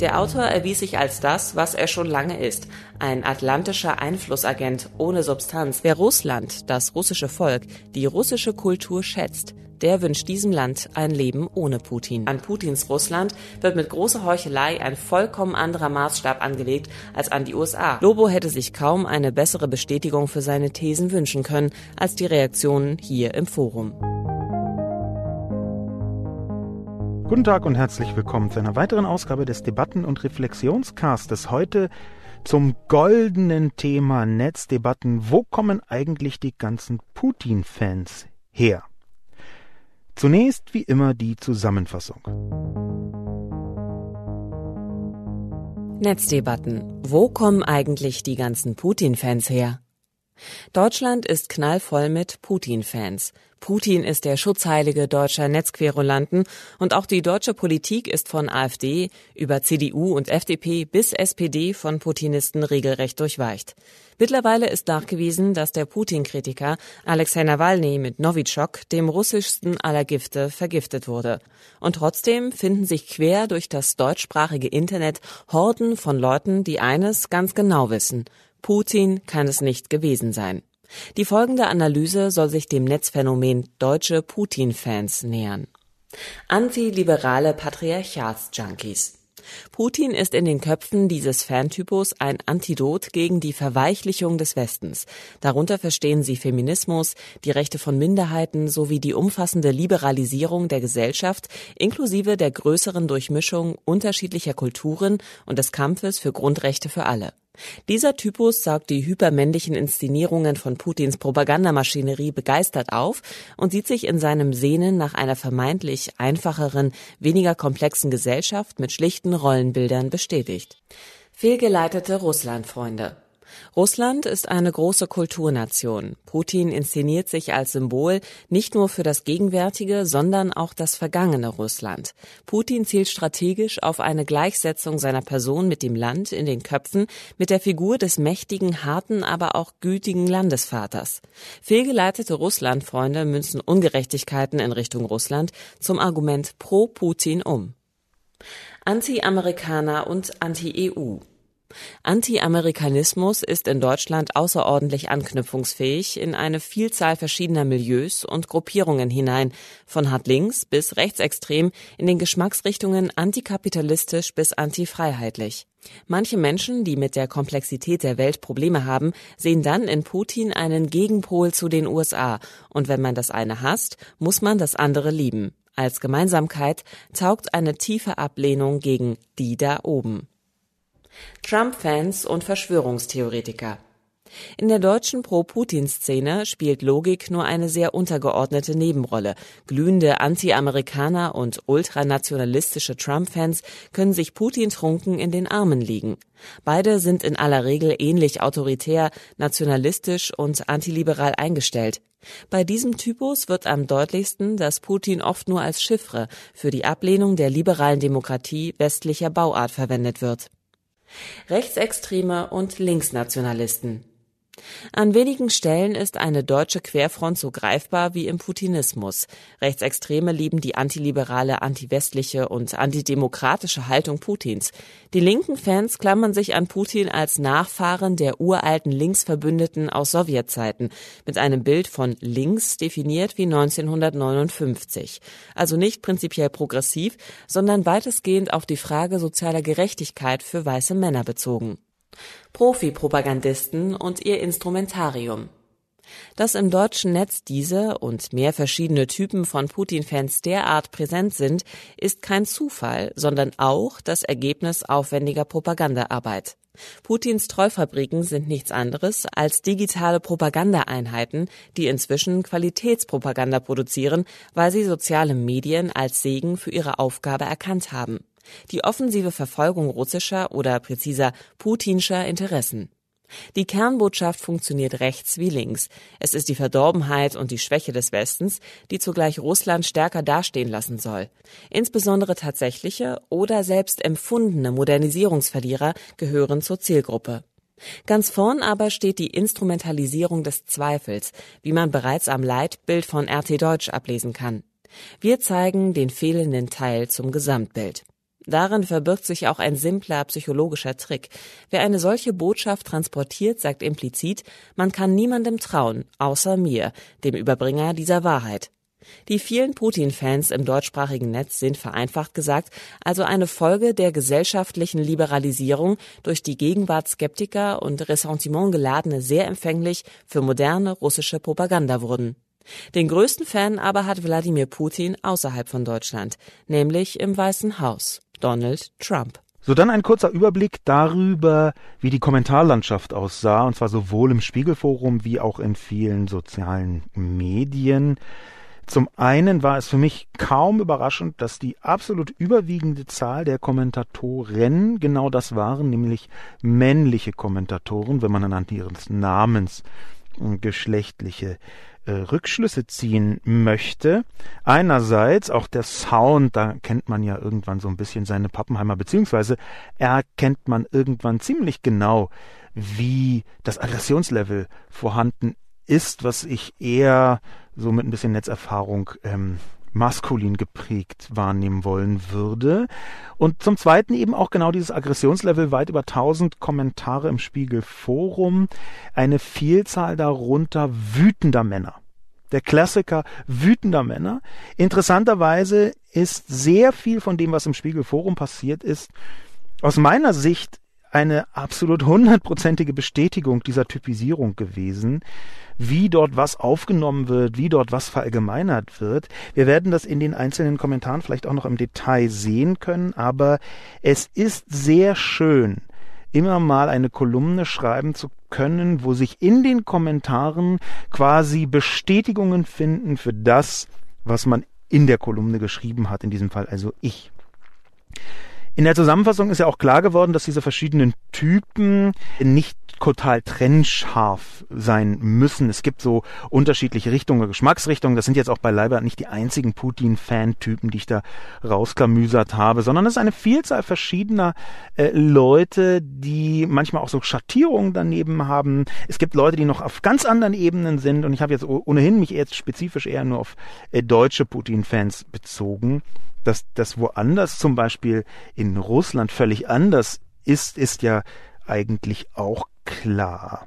Der Autor erwies sich als das, was er schon lange ist, ein atlantischer Einflussagent ohne Substanz. Wer Russland, das russische Volk, die russische Kultur schätzt, der wünscht diesem Land ein Leben ohne Putin. An Putins Russland wird mit großer Heuchelei ein vollkommen anderer Maßstab angelegt als an die USA. Lobo hätte sich kaum eine bessere Bestätigung für seine Thesen wünschen können als die Reaktionen hier im Forum. Guten Tag und herzlich willkommen zu einer weiteren Ausgabe des Debatten- und Reflexionscastes. Heute zum goldenen Thema Netzdebatten. Wo kommen eigentlich die ganzen Putin-Fans her? Zunächst wie immer die Zusammenfassung. Netzdebatten. Wo kommen eigentlich die ganzen Putin-Fans her? Deutschland ist knallvoll mit Putin-Fans. Putin ist der Schutzheilige deutscher Netzquerulanten und auch die deutsche Politik ist von AfD über CDU und FDP bis SPD von Putinisten regelrecht durchweicht. Mittlerweile ist nachgewiesen, dass der Putin-Kritiker Alexei Nawalny mit Novichok, dem russischsten aller Gifte, vergiftet wurde. Und trotzdem finden sich quer durch das deutschsprachige Internet Horden von Leuten, die eines ganz genau wissen. Putin kann es nicht gewesen sein. Die folgende Analyse soll sich dem Netzphänomen deutsche Putin-Fans nähern. Antiliberale Patriarchats-Junkies. Putin ist in den Köpfen dieses Fantypus ein Antidot gegen die Verweichlichung des Westens. Darunter verstehen sie Feminismus, die Rechte von Minderheiten sowie die umfassende Liberalisierung der Gesellschaft inklusive der größeren Durchmischung unterschiedlicher Kulturen und des Kampfes für Grundrechte für alle. Dieser Typus saugt die hypermännlichen Inszenierungen von Putins Propagandamaschinerie begeistert auf und sieht sich in seinem Sehnen nach einer vermeintlich einfacheren, weniger komplexen Gesellschaft mit schlichten Rollenbildern bestätigt. Fehlgeleitete Russlandfreunde Russland ist eine große Kulturnation. Putin inszeniert sich als Symbol nicht nur für das gegenwärtige, sondern auch das vergangene Russland. Putin zielt strategisch auf eine Gleichsetzung seiner Person mit dem Land in den Köpfen, mit der Figur des mächtigen, harten, aber auch gütigen Landesvaters. Fehlgeleitete Russlandfreunde münzen Ungerechtigkeiten in Richtung Russland zum Argument pro Putin um. Anti-Amerikaner und Anti-EU Anti-Amerikanismus ist in Deutschland außerordentlich anknüpfungsfähig in eine Vielzahl verschiedener Milieus und Gruppierungen hinein, von hart links bis rechtsextrem in den Geschmacksrichtungen antikapitalistisch bis antifreiheitlich. Manche Menschen, die mit der Komplexität der Welt Probleme haben, sehen dann in Putin einen Gegenpol zu den USA, und wenn man das eine hasst, muss man das andere lieben. Als Gemeinsamkeit taugt eine tiefe Ablehnung gegen die da oben. Trump-Fans und Verschwörungstheoretiker. In der deutschen Pro-Putin-Szene spielt Logik nur eine sehr untergeordnete Nebenrolle. Glühende Anti-Amerikaner und ultranationalistische Trump-Fans können sich Putin trunken in den Armen liegen. Beide sind in aller Regel ähnlich autoritär, nationalistisch und antiliberal eingestellt. Bei diesem Typus wird am deutlichsten, dass Putin oft nur als Chiffre für die Ablehnung der liberalen Demokratie westlicher Bauart verwendet wird. Rechtsextreme und Linksnationalisten. An wenigen Stellen ist eine deutsche Querfront so greifbar wie im Putinismus. Rechtsextreme lieben die antiliberale, antiwestliche und antidemokratische Haltung Putins. Die linken Fans klammern sich an Putin als Nachfahren der uralten Linksverbündeten aus Sowjetzeiten mit einem Bild von links definiert wie 1959. Also nicht prinzipiell progressiv, sondern weitestgehend auf die Frage sozialer Gerechtigkeit für weiße Männer bezogen. Profi-Propagandisten und ihr Instrumentarium. Dass im deutschen Netz diese und mehr verschiedene Typen von Putin-Fans derart präsent sind, ist kein Zufall, sondern auch das Ergebnis aufwendiger Propagandaarbeit. Putins Treufabriken sind nichts anderes als digitale Propagandaeinheiten, die inzwischen Qualitätspropaganda produzieren, weil sie soziale Medien als Segen für ihre Aufgabe erkannt haben die offensive Verfolgung russischer oder präziser putinscher Interessen. Die Kernbotschaft funktioniert rechts wie links. Es ist die Verdorbenheit und die Schwäche des Westens, die zugleich Russland stärker dastehen lassen soll. Insbesondere tatsächliche oder selbst empfundene Modernisierungsverlierer gehören zur Zielgruppe. Ganz vorn aber steht die Instrumentalisierung des Zweifels, wie man bereits am Leitbild von RT Deutsch ablesen kann. Wir zeigen den fehlenden Teil zum Gesamtbild. Darin verbirgt sich auch ein simpler psychologischer Trick. Wer eine solche Botschaft transportiert, sagt implizit, man kann niemandem trauen, außer mir, dem Überbringer dieser Wahrheit. Die vielen Putin-Fans im deutschsprachigen Netz sind vereinfacht gesagt also eine Folge der gesellschaftlichen Liberalisierung durch die Gegenwart Skeptiker und Ressentiment geladene sehr empfänglich für moderne russische Propaganda wurden. Den größten Fan aber hat Wladimir Putin außerhalb von Deutschland, nämlich im Weißen Haus. Donald Trump. So, dann ein kurzer Überblick darüber, wie die Kommentarlandschaft aussah, und zwar sowohl im Spiegelforum wie auch in vielen sozialen Medien. Zum einen war es für mich kaum überraschend, dass die absolut überwiegende Zahl der Kommentatoren genau das waren, nämlich männliche Kommentatoren, wenn man anhand ihres Namens geschlechtliche äh, Rückschlüsse ziehen möchte. Einerseits auch der Sound, da kennt man ja irgendwann so ein bisschen seine Pappenheimer, beziehungsweise erkennt man irgendwann ziemlich genau, wie das Aggressionslevel vorhanden ist, was ich eher so mit ein bisschen Netzerfahrung ähm, maskulin geprägt wahrnehmen wollen würde. Und zum Zweiten eben auch genau dieses Aggressionslevel, weit über 1000 Kommentare im Spiegel Forum, eine Vielzahl darunter wütender Männer. Der Klassiker wütender Männer. Interessanterweise ist sehr viel von dem, was im Spiegel Forum passiert ist, aus meiner Sicht eine absolut hundertprozentige Bestätigung dieser Typisierung gewesen wie dort was aufgenommen wird, wie dort was verallgemeinert wird. Wir werden das in den einzelnen Kommentaren vielleicht auch noch im Detail sehen können, aber es ist sehr schön, immer mal eine Kolumne schreiben zu können, wo sich in den Kommentaren quasi Bestätigungen finden für das, was man in der Kolumne geschrieben hat, in diesem Fall also ich. In der Zusammenfassung ist ja auch klar geworden, dass diese verschiedenen Typen nicht total trennscharf sein müssen. Es gibt so unterschiedliche Richtungen, Geschmacksrichtungen. Das sind jetzt auch bei Leibert nicht die einzigen Putin-Fan-Typen, die ich da rausklamüsert habe, sondern es ist eine Vielzahl verschiedener äh, Leute, die manchmal auch so Schattierungen daneben haben. Es gibt Leute, die noch auf ganz anderen Ebenen sind und ich habe jetzt ohnehin mich jetzt spezifisch eher nur auf äh, deutsche Putin-Fans bezogen. Dass das woanders, zum Beispiel in Russland, völlig anders ist, ist ja eigentlich auch klar.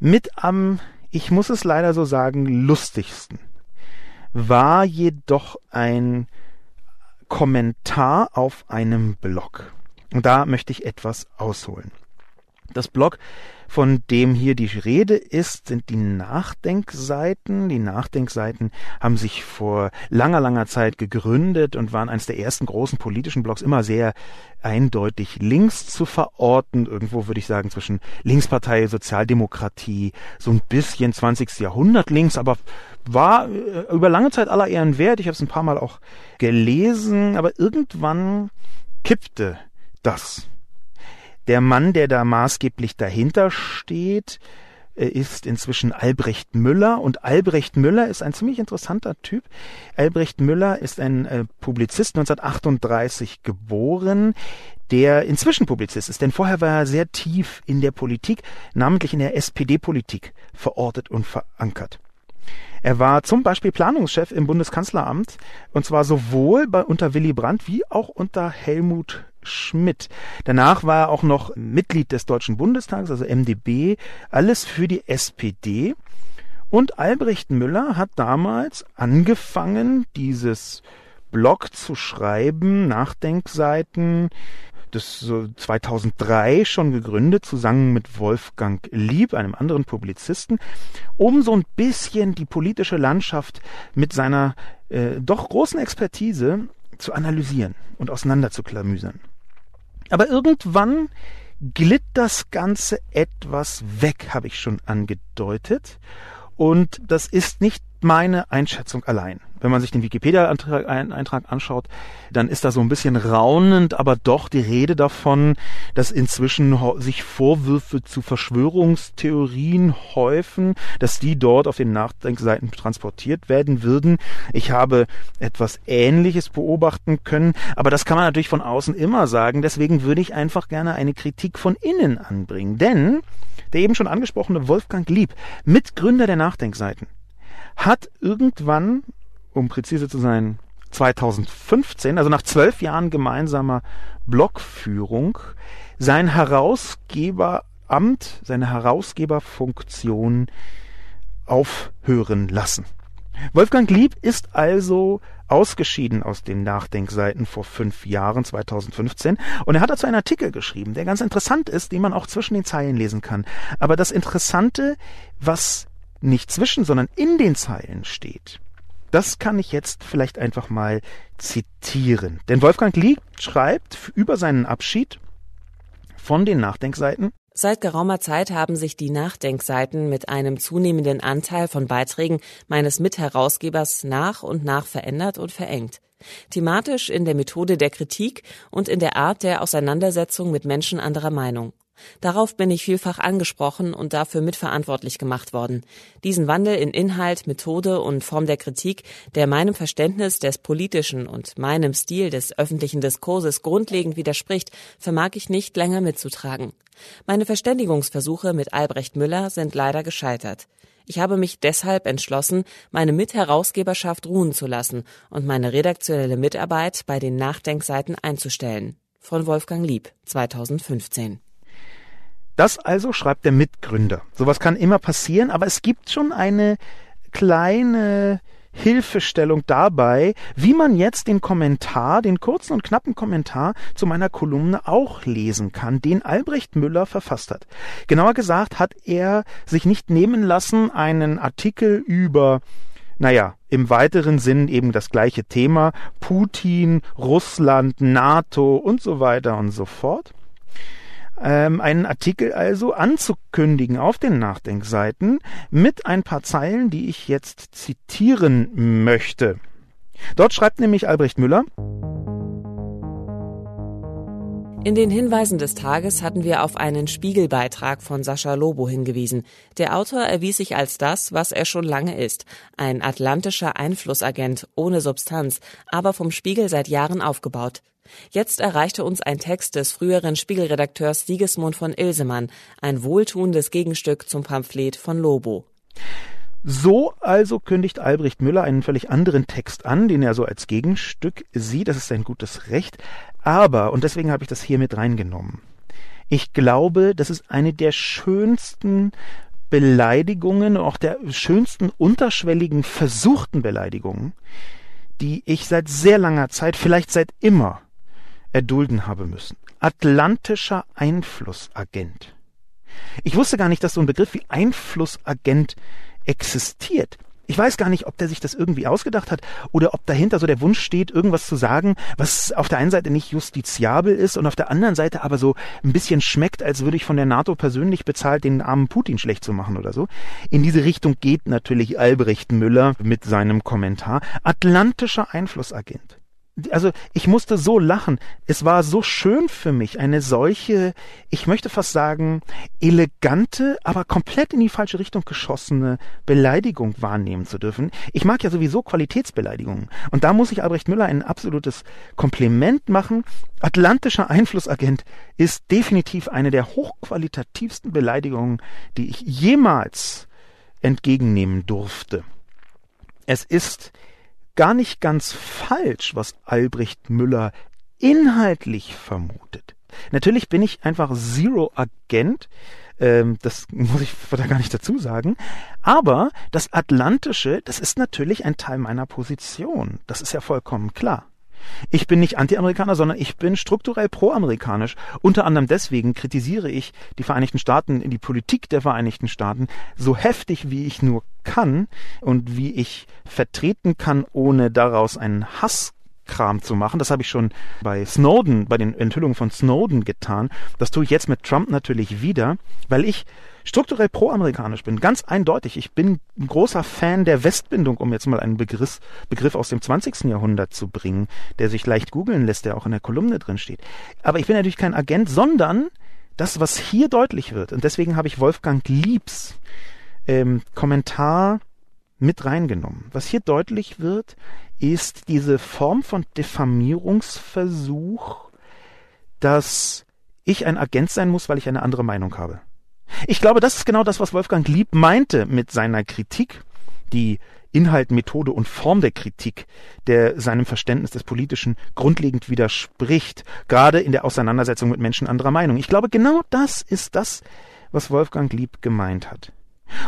Mit am, ich muss es leider so sagen, lustigsten war jedoch ein Kommentar auf einem Blog. Und da möchte ich etwas ausholen. Das Blog von dem hier die Rede ist, sind die Nachdenkseiten. Die Nachdenkseiten haben sich vor langer, langer Zeit gegründet und waren eines der ersten großen politischen Blogs immer sehr eindeutig links zu verorten. Irgendwo würde ich sagen zwischen Linkspartei, Sozialdemokratie, so ein bisschen 20. Jahrhundert links, aber war äh, über lange Zeit aller Ehren wert. Ich habe es ein paar Mal auch gelesen, aber irgendwann kippte das der Mann, der da maßgeblich dahinter steht, äh, ist inzwischen Albrecht Müller und Albrecht Müller ist ein ziemlich interessanter Typ. Albrecht Müller ist ein äh, Publizist 1938 geboren, der inzwischen Publizist ist, denn vorher war er sehr tief in der Politik, namentlich in der SPD-Politik verortet und verankert. Er war zum Beispiel Planungschef im Bundeskanzleramt und zwar sowohl bei, unter Willy Brandt wie auch unter Helmut Schmidt. Danach war er auch noch Mitglied des Deutschen Bundestags, also MdB, alles für die SPD. Und Albrecht Müller hat damals angefangen, dieses Blog zu schreiben, Nachdenkseiten, das so 2003 schon gegründet, zusammen mit Wolfgang Lieb, einem anderen Publizisten, um so ein bisschen die politische Landschaft mit seiner äh, doch großen Expertise zu analysieren und auseinanderzuklamüsern. Aber irgendwann glitt das Ganze etwas weg, habe ich schon angedeutet. Und das ist nicht meine Einschätzung allein. Wenn man sich den Wikipedia-Eintrag anschaut, dann ist da so ein bisschen raunend, aber doch die Rede davon, dass inzwischen sich Vorwürfe zu Verschwörungstheorien häufen, dass die dort auf den Nachdenkseiten transportiert werden würden. Ich habe etwas Ähnliches beobachten können, aber das kann man natürlich von außen immer sagen. Deswegen würde ich einfach gerne eine Kritik von innen anbringen. Denn der eben schon angesprochene Wolfgang Lieb, Mitgründer der Nachdenkseiten, hat irgendwann um präzise zu sein, 2015, also nach zwölf Jahren gemeinsamer Blogführung, sein Herausgeberamt, seine Herausgeberfunktion aufhören lassen. Wolfgang Lieb ist also ausgeschieden aus den Nachdenkseiten vor fünf Jahren, 2015, und er hat dazu einen Artikel geschrieben, der ganz interessant ist, den man auch zwischen den Zeilen lesen kann. Aber das Interessante, was nicht zwischen, sondern in den Zeilen steht, das kann ich jetzt vielleicht einfach mal zitieren. Denn Wolfgang Lieb schreibt über seinen Abschied von den Nachdenkseiten. Seit geraumer Zeit haben sich die Nachdenkseiten mit einem zunehmenden Anteil von Beiträgen meines Mitherausgebers nach und nach verändert und verengt. Thematisch in der Methode der Kritik und in der Art der Auseinandersetzung mit Menschen anderer Meinung. Darauf bin ich vielfach angesprochen und dafür mitverantwortlich gemacht worden. Diesen Wandel in Inhalt, Methode und Form der Kritik, der meinem Verständnis des politischen und meinem Stil des öffentlichen Diskurses grundlegend widerspricht, vermag ich nicht länger mitzutragen. Meine Verständigungsversuche mit Albrecht Müller sind leider gescheitert. Ich habe mich deshalb entschlossen, meine Mitherausgeberschaft ruhen zu lassen und meine redaktionelle Mitarbeit bei den Nachdenkseiten einzustellen. Von Wolfgang Lieb, 2015. Das also schreibt der Mitgründer. Sowas kann immer passieren, aber es gibt schon eine kleine Hilfestellung dabei, wie man jetzt den Kommentar, den kurzen und knappen Kommentar zu meiner Kolumne auch lesen kann, den Albrecht Müller verfasst hat. Genauer gesagt hat er sich nicht nehmen lassen, einen Artikel über naja, im weiteren Sinn eben das gleiche Thema, Putin, Russland, NATO und so weiter und so fort, ähm, einen Artikel also anzukündigen auf den Nachdenkseiten mit ein paar Zeilen, die ich jetzt zitieren möchte. Dort schreibt nämlich Albrecht Müller, in den Hinweisen des Tages hatten wir auf einen Spiegelbeitrag von Sascha Lobo hingewiesen. Der Autor erwies sich als das, was er schon lange ist. Ein atlantischer Einflussagent ohne Substanz, aber vom Spiegel seit Jahren aufgebaut. Jetzt erreichte uns ein Text des früheren Spiegelredakteurs Siegesmund von Ilsemann, ein wohltuendes Gegenstück zum Pamphlet von Lobo. So also kündigt Albrecht Müller einen völlig anderen Text an, den er so als Gegenstück sieht. Das ist sein gutes Recht. Aber, und deswegen habe ich das hier mit reingenommen, ich glaube, das ist eine der schönsten Beleidigungen, auch der schönsten unterschwelligen versuchten Beleidigungen, die ich seit sehr langer Zeit, vielleicht seit immer, erdulden habe müssen. Atlantischer Einflussagent. Ich wusste gar nicht, dass so ein Begriff wie Einflussagent existiert. Ich weiß gar nicht, ob der sich das irgendwie ausgedacht hat oder ob dahinter so der Wunsch steht, irgendwas zu sagen, was auf der einen Seite nicht justiziabel ist und auf der anderen Seite aber so ein bisschen schmeckt, als würde ich von der NATO persönlich bezahlt, den armen Putin schlecht zu machen oder so. In diese Richtung geht natürlich Albrecht Müller mit seinem Kommentar. Atlantischer Einflussagent also ich musste so lachen. Es war so schön für mich, eine solche, ich möchte fast sagen, elegante, aber komplett in die falsche Richtung geschossene Beleidigung wahrnehmen zu dürfen. Ich mag ja sowieso Qualitätsbeleidigungen. Und da muss ich Albrecht Müller ein absolutes Kompliment machen. Atlantischer Einflussagent ist definitiv eine der hochqualitativsten Beleidigungen, die ich jemals entgegennehmen durfte. Es ist gar nicht ganz falsch, was Albrecht Müller inhaltlich vermutet. Natürlich bin ich einfach Zero-Agent, ähm, das muss ich da gar nicht dazu sagen, aber das Atlantische, das ist natürlich ein Teil meiner Position, das ist ja vollkommen klar. Ich bin nicht Anti-Amerikaner, sondern ich bin strukturell pro-amerikanisch. Unter anderem deswegen kritisiere ich die Vereinigten Staaten, die Politik der Vereinigten Staaten so heftig, wie ich nur kann und wie ich vertreten kann, ohne daraus einen Hass Kram zu machen. Das habe ich schon bei Snowden, bei den Enthüllungen von Snowden getan. Das tue ich jetzt mit Trump natürlich wieder, weil ich strukturell pro-amerikanisch bin. Ganz eindeutig. Ich bin ein großer Fan der Westbindung, um jetzt mal einen Begriff, Begriff aus dem 20. Jahrhundert zu bringen, der sich leicht googeln lässt, der auch in der Kolumne drin steht. Aber ich bin natürlich kein Agent, sondern das, was hier deutlich wird, und deswegen habe ich Wolfgang Liebs ähm, Kommentar mit reingenommen. Was hier deutlich wird, ist diese Form von Diffamierungsversuch, dass ich ein Agent sein muss, weil ich eine andere Meinung habe. Ich glaube, das ist genau das, was Wolfgang Lieb meinte mit seiner Kritik, die Inhalt, Methode und Form der Kritik, der seinem Verständnis des Politischen grundlegend widerspricht, gerade in der Auseinandersetzung mit Menschen anderer Meinung. Ich glaube, genau das ist das, was Wolfgang Lieb gemeint hat.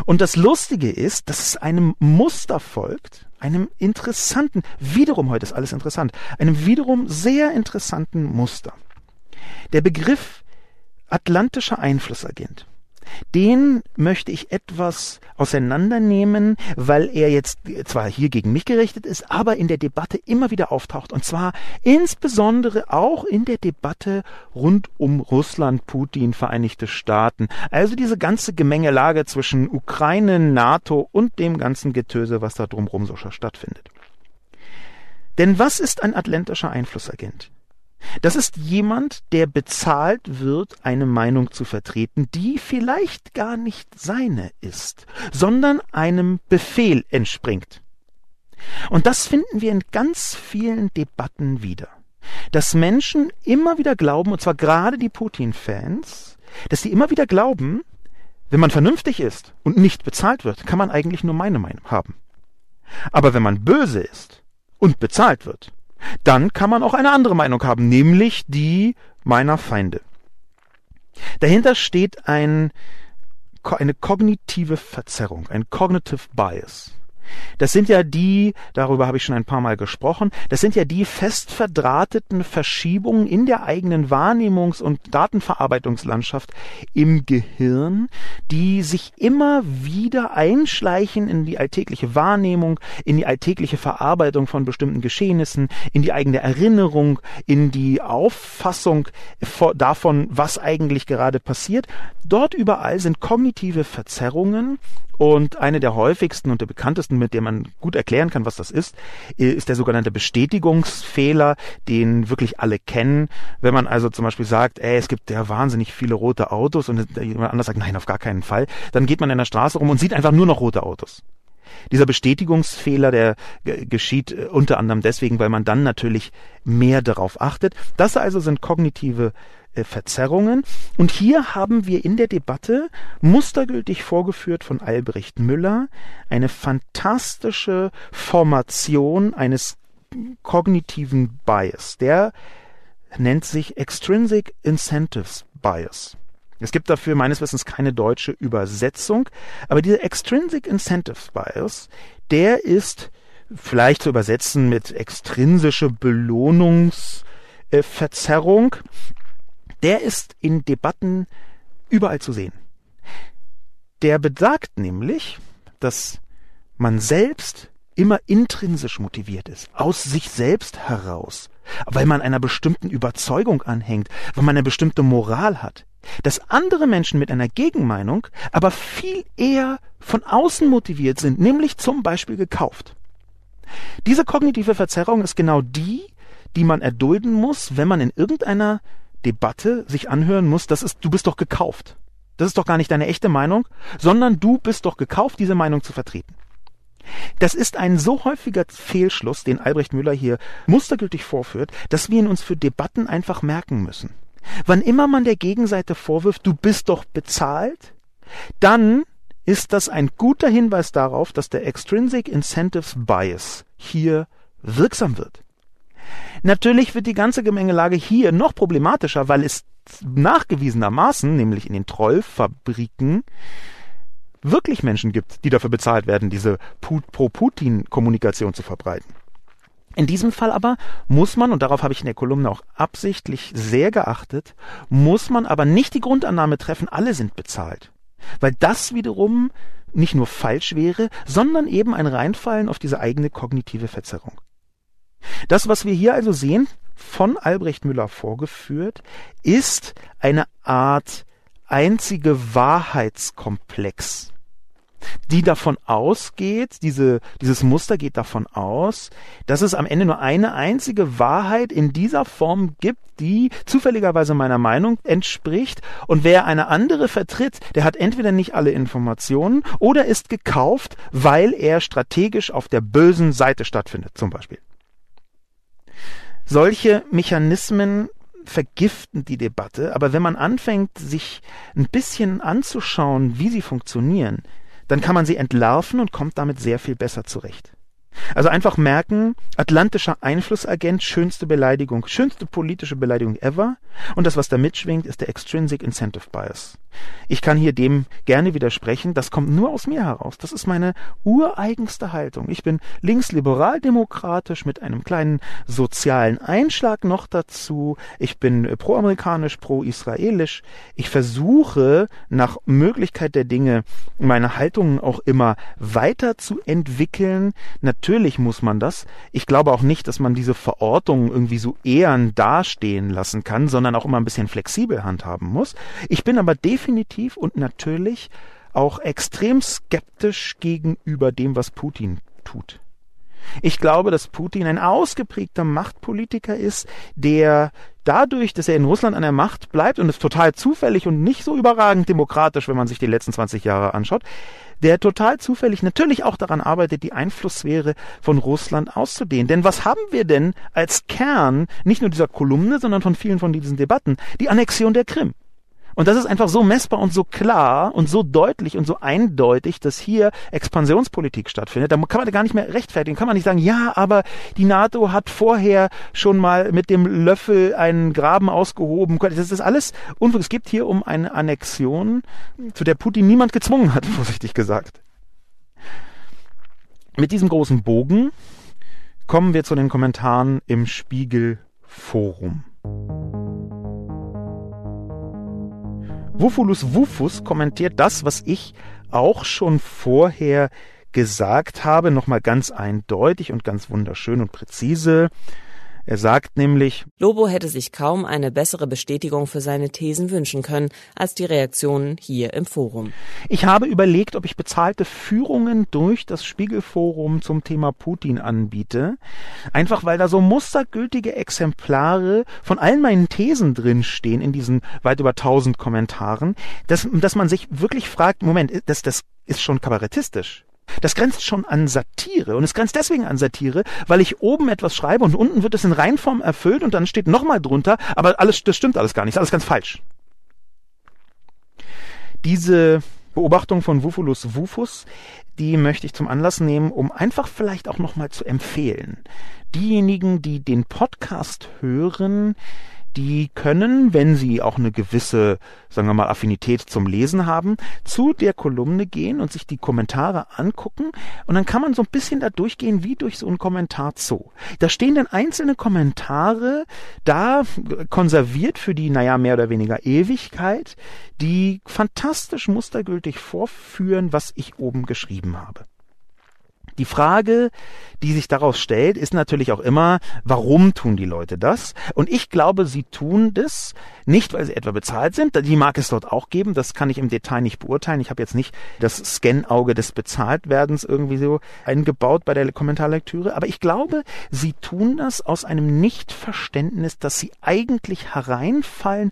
Und das Lustige ist, dass es einem Muster folgt, einem interessanten, wiederum heute ist alles interessant, einem wiederum sehr interessanten Muster. Der Begriff atlantischer Einflussagent den möchte ich etwas auseinandernehmen, weil er jetzt zwar hier gegen mich gerichtet ist, aber in der Debatte immer wieder auftaucht. Und zwar insbesondere auch in der Debatte rund um Russland, Putin, Vereinigte Staaten. Also diese ganze Gemengelage zwischen Ukraine, NATO und dem ganzen Getöse, was da drumherum so stattfindet. Denn was ist ein atlantischer Einflussagent? Das ist jemand, der bezahlt wird, eine Meinung zu vertreten, die vielleicht gar nicht seine ist, sondern einem Befehl entspringt. Und das finden wir in ganz vielen Debatten wieder. Dass Menschen immer wieder glauben, und zwar gerade die Putin-Fans, dass sie immer wieder glauben, wenn man vernünftig ist und nicht bezahlt wird, kann man eigentlich nur meine Meinung haben. Aber wenn man böse ist und bezahlt wird, dann kann man auch eine andere Meinung haben, nämlich die meiner Feinde. Dahinter steht ein, eine kognitive Verzerrung, ein Cognitive Bias. Das sind ja die, darüber habe ich schon ein paar Mal gesprochen, das sind ja die fest verdrahteten Verschiebungen in der eigenen Wahrnehmungs- und Datenverarbeitungslandschaft im Gehirn, die sich immer wieder einschleichen in die alltägliche Wahrnehmung, in die alltägliche Verarbeitung von bestimmten Geschehnissen, in die eigene Erinnerung, in die Auffassung davon, was eigentlich gerade passiert. Dort überall sind kognitive Verzerrungen und eine der häufigsten und der bekanntesten, mit der man gut erklären kann, was das ist, ist der sogenannte Bestätigungsfehler, den wirklich alle kennen. Wenn man also zum Beispiel sagt, ey, es gibt ja wahnsinnig viele rote Autos und jemand anders sagt, nein, auf gar keinen Fall, dann geht man in der Straße rum und sieht einfach nur noch rote Autos. Dieser Bestätigungsfehler, der geschieht äh, unter anderem deswegen, weil man dann natürlich mehr darauf achtet. Das also sind kognitive äh, Verzerrungen. Und hier haben wir in der Debatte mustergültig vorgeführt von Albrecht Müller eine fantastische Formation eines kognitiven Bias. Der nennt sich Extrinsic Incentives Bias. Es gibt dafür meines Wissens keine deutsche Übersetzung, aber dieser Extrinsic Incentives Bias, der ist vielleicht zu übersetzen mit extrinsische Belohnungsverzerrung. Äh, der ist in Debatten überall zu sehen. Der besagt nämlich, dass man selbst immer intrinsisch motiviert ist, aus sich selbst heraus, weil man einer bestimmten Überzeugung anhängt, weil man eine bestimmte Moral hat, dass andere Menschen mit einer Gegenmeinung aber viel eher von außen motiviert sind, nämlich zum Beispiel gekauft. Diese kognitive Verzerrung ist genau die, die man erdulden muss, wenn man in irgendeiner Debatte sich anhören muss, das ist, du bist doch gekauft. Das ist doch gar nicht deine echte Meinung, sondern du bist doch gekauft, diese Meinung zu vertreten. Das ist ein so häufiger Fehlschluss, den Albrecht Müller hier mustergültig vorführt, dass wir ihn uns für Debatten einfach merken müssen. Wann immer man der Gegenseite vorwirft, du bist doch bezahlt, dann ist das ein guter Hinweis darauf, dass der Extrinsic Incentives Bias hier wirksam wird. Natürlich wird die ganze Gemengelage hier noch problematischer, weil es nachgewiesenermaßen, nämlich in den Trollfabriken, wirklich Menschen gibt, die dafür bezahlt werden, diese Pro-Putin-Kommunikation zu verbreiten. In diesem Fall aber muss man, und darauf habe ich in der Kolumne auch absichtlich sehr geachtet, muss man aber nicht die Grundannahme treffen, alle sind bezahlt. Weil das wiederum nicht nur falsch wäre, sondern eben ein Reinfallen auf diese eigene kognitive Verzerrung. Das, was wir hier also sehen, von Albrecht Müller vorgeführt, ist eine Art einzige Wahrheitskomplex die davon ausgeht, diese, dieses Muster geht davon aus, dass es am Ende nur eine einzige Wahrheit in dieser Form gibt, die zufälligerweise meiner Meinung entspricht. Und wer eine andere vertritt, der hat entweder nicht alle Informationen oder ist gekauft, weil er strategisch auf der bösen Seite stattfindet, zum Beispiel. Solche Mechanismen vergiften die Debatte, aber wenn man anfängt, sich ein bisschen anzuschauen, wie sie funktionieren, dann kann man sie entlarven und kommt damit sehr viel besser zurecht. Also einfach merken, atlantischer Einflussagent, schönste Beleidigung, schönste politische Beleidigung ever. Und das, was da mitschwingt, ist der Extrinsic Incentive Bias. Ich kann hier dem gerne widersprechen. Das kommt nur aus mir heraus. Das ist meine ureigenste Haltung. Ich bin linksliberal-demokratisch mit einem kleinen sozialen Einschlag noch dazu. Ich bin proamerikanisch, pro-israelisch. Ich versuche nach Möglichkeit der Dinge meine Haltungen auch immer weiterzuentwickeln. Natürlich muss man das. Ich glaube auch nicht, dass man diese Verortung irgendwie so ehren dastehen lassen kann, sondern auch immer ein bisschen flexibel handhaben muss. Ich bin aber definitiv definitiv und natürlich auch extrem skeptisch gegenüber dem, was Putin tut. Ich glaube, dass Putin ein ausgeprägter Machtpolitiker ist, der dadurch, dass er in Russland an der Macht bleibt und es total zufällig und nicht so überragend demokratisch, wenn man sich die letzten 20 Jahre anschaut, der total zufällig natürlich auch daran arbeitet, die Einflusssphäre von Russland auszudehnen. Denn was haben wir denn als Kern nicht nur dieser Kolumne, sondern von vielen von diesen Debatten? Die Annexion der Krim. Und das ist einfach so messbar und so klar und so deutlich und so eindeutig, dass hier Expansionspolitik stattfindet. Da kann man gar nicht mehr rechtfertigen. Kann man nicht sagen, ja, aber die NATO hat vorher schon mal mit dem Löffel einen Graben ausgehoben. Das ist alles Unfug. Es gibt hier um eine Annexion, zu der Putin niemand gezwungen hat, vorsichtig gesagt. Mit diesem großen Bogen kommen wir zu den Kommentaren im Spiegel Forum. Wufulus Wufus kommentiert das, was ich auch schon vorher gesagt habe, nochmal ganz eindeutig und ganz wunderschön und präzise. Er sagt nämlich, Lobo hätte sich kaum eine bessere Bestätigung für seine Thesen wünschen können als die Reaktionen hier im Forum. Ich habe überlegt, ob ich bezahlte Führungen durch das Spiegelforum zum Thema Putin anbiete, einfach weil da so mustergültige Exemplare von allen meinen Thesen drinstehen in diesen weit über tausend Kommentaren, dass, dass man sich wirklich fragt, Moment, das, das ist schon kabarettistisch. Das grenzt schon an Satire. Und es grenzt deswegen an Satire, weil ich oben etwas schreibe und unten wird es in Reinform erfüllt und dann steht nochmal drunter, aber alles, das stimmt alles gar nicht, ist alles ganz falsch. Diese Beobachtung von Wufulus Wufus, die möchte ich zum Anlass nehmen, um einfach vielleicht auch nochmal zu empfehlen. Diejenigen, die den Podcast hören, die können, wenn sie auch eine gewisse, sagen wir mal, Affinität zum Lesen haben, zu der Kolumne gehen und sich die Kommentare angucken und dann kann man so ein bisschen da durchgehen wie durch so ein Kommentarzoo. Da stehen dann einzelne Kommentare da konserviert für die, naja, mehr oder weniger Ewigkeit, die fantastisch mustergültig vorführen, was ich oben geschrieben habe. Die Frage, die sich daraus stellt, ist natürlich auch immer, warum tun die Leute das? Und ich glaube, sie tun das nicht, weil sie etwa bezahlt sind. Die mag es dort auch geben. Das kann ich im Detail nicht beurteilen. Ich habe jetzt nicht das Scan-Auge des Bezahltwerdens irgendwie so eingebaut bei der Kommentarlektüre. Aber ich glaube, sie tun das aus einem Nichtverständnis, dass sie eigentlich hereinfallen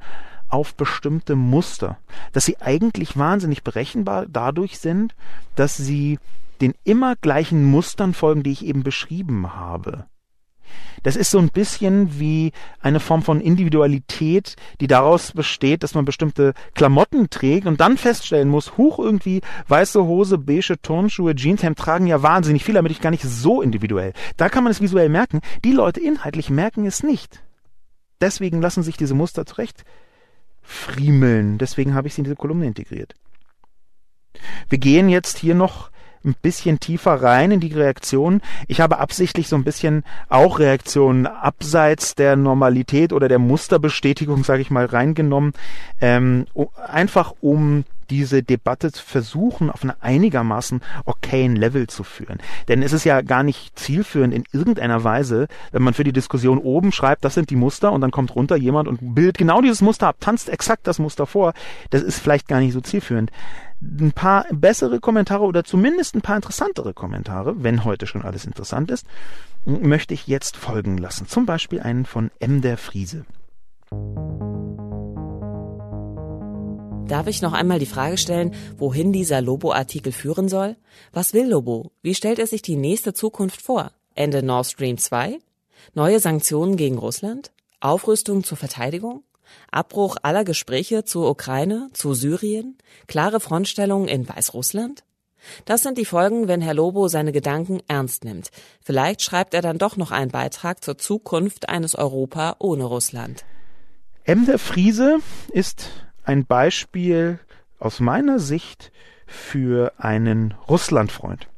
auf bestimmte Muster, dass sie eigentlich wahnsinnig berechenbar dadurch sind, dass sie den immer gleichen Mustern folgen, die ich eben beschrieben habe. Das ist so ein bisschen wie eine Form von Individualität, die daraus besteht, dass man bestimmte Klamotten trägt und dann feststellen muss, huch irgendwie weiße Hose, beige Turnschuhe, Jeanshemd tragen ja wahnsinnig viel, damit ich gar nicht so individuell. Da kann man es visuell merken. Die Leute inhaltlich merken es nicht. Deswegen lassen sich diese Muster zurecht friemeln. Deswegen habe ich sie in diese Kolumne integriert. Wir gehen jetzt hier noch ein bisschen tiefer rein in die Reaktion. Ich habe absichtlich so ein bisschen auch Reaktionen abseits der Normalität oder der Musterbestätigung, sage ich mal, reingenommen, ähm, einfach um diese Debatte versuchen, auf einer einigermaßen okayen Level zu führen. Denn es ist ja gar nicht zielführend in irgendeiner Weise, wenn man für die Diskussion oben schreibt, das sind die Muster und dann kommt runter jemand und bildet genau dieses Muster ab, tanzt exakt das Muster vor. Das ist vielleicht gar nicht so zielführend. Ein paar bessere Kommentare oder zumindest ein paar interessantere Kommentare, wenn heute schon alles interessant ist, möchte ich jetzt folgen lassen. Zum Beispiel einen von M. der Friese. Darf ich noch einmal die Frage stellen, wohin dieser Lobo-Artikel führen soll? Was will Lobo? Wie stellt er sich die nächste Zukunft vor? Ende Nord Stream 2? Neue Sanktionen gegen Russland? Aufrüstung zur Verteidigung? Abbruch aller Gespräche zur Ukraine, zu Syrien? Klare Frontstellung in Weißrussland? Das sind die Folgen, wenn Herr Lobo seine Gedanken ernst nimmt. Vielleicht schreibt er dann doch noch einen Beitrag zur Zukunft eines Europa ohne Russland. M. der Friese ist ein Beispiel aus meiner Sicht für einen Russlandfreund.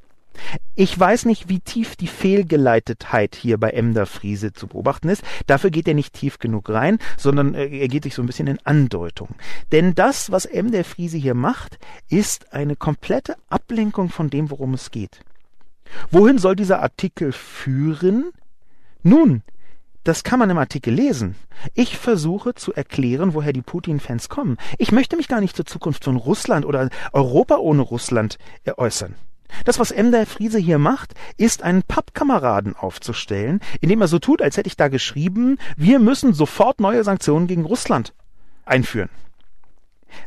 Ich weiß nicht, wie tief die Fehlgeleitetheit hier bei Emder Friese zu beobachten ist. Dafür geht er nicht tief genug rein, sondern er geht sich so ein bisschen in Andeutung. Denn das, was Emder Friese hier macht, ist eine komplette Ablenkung von dem, worum es geht. Wohin soll dieser Artikel führen? Nun, das kann man im Artikel lesen. Ich versuche zu erklären, woher die Putin-Fans kommen. Ich möchte mich gar nicht zur Zukunft von Russland oder Europa ohne Russland äußern. Das, was M. Friese hier macht, ist einen Pappkameraden aufzustellen, indem er so tut, als hätte ich da geschrieben, wir müssen sofort neue Sanktionen gegen Russland einführen.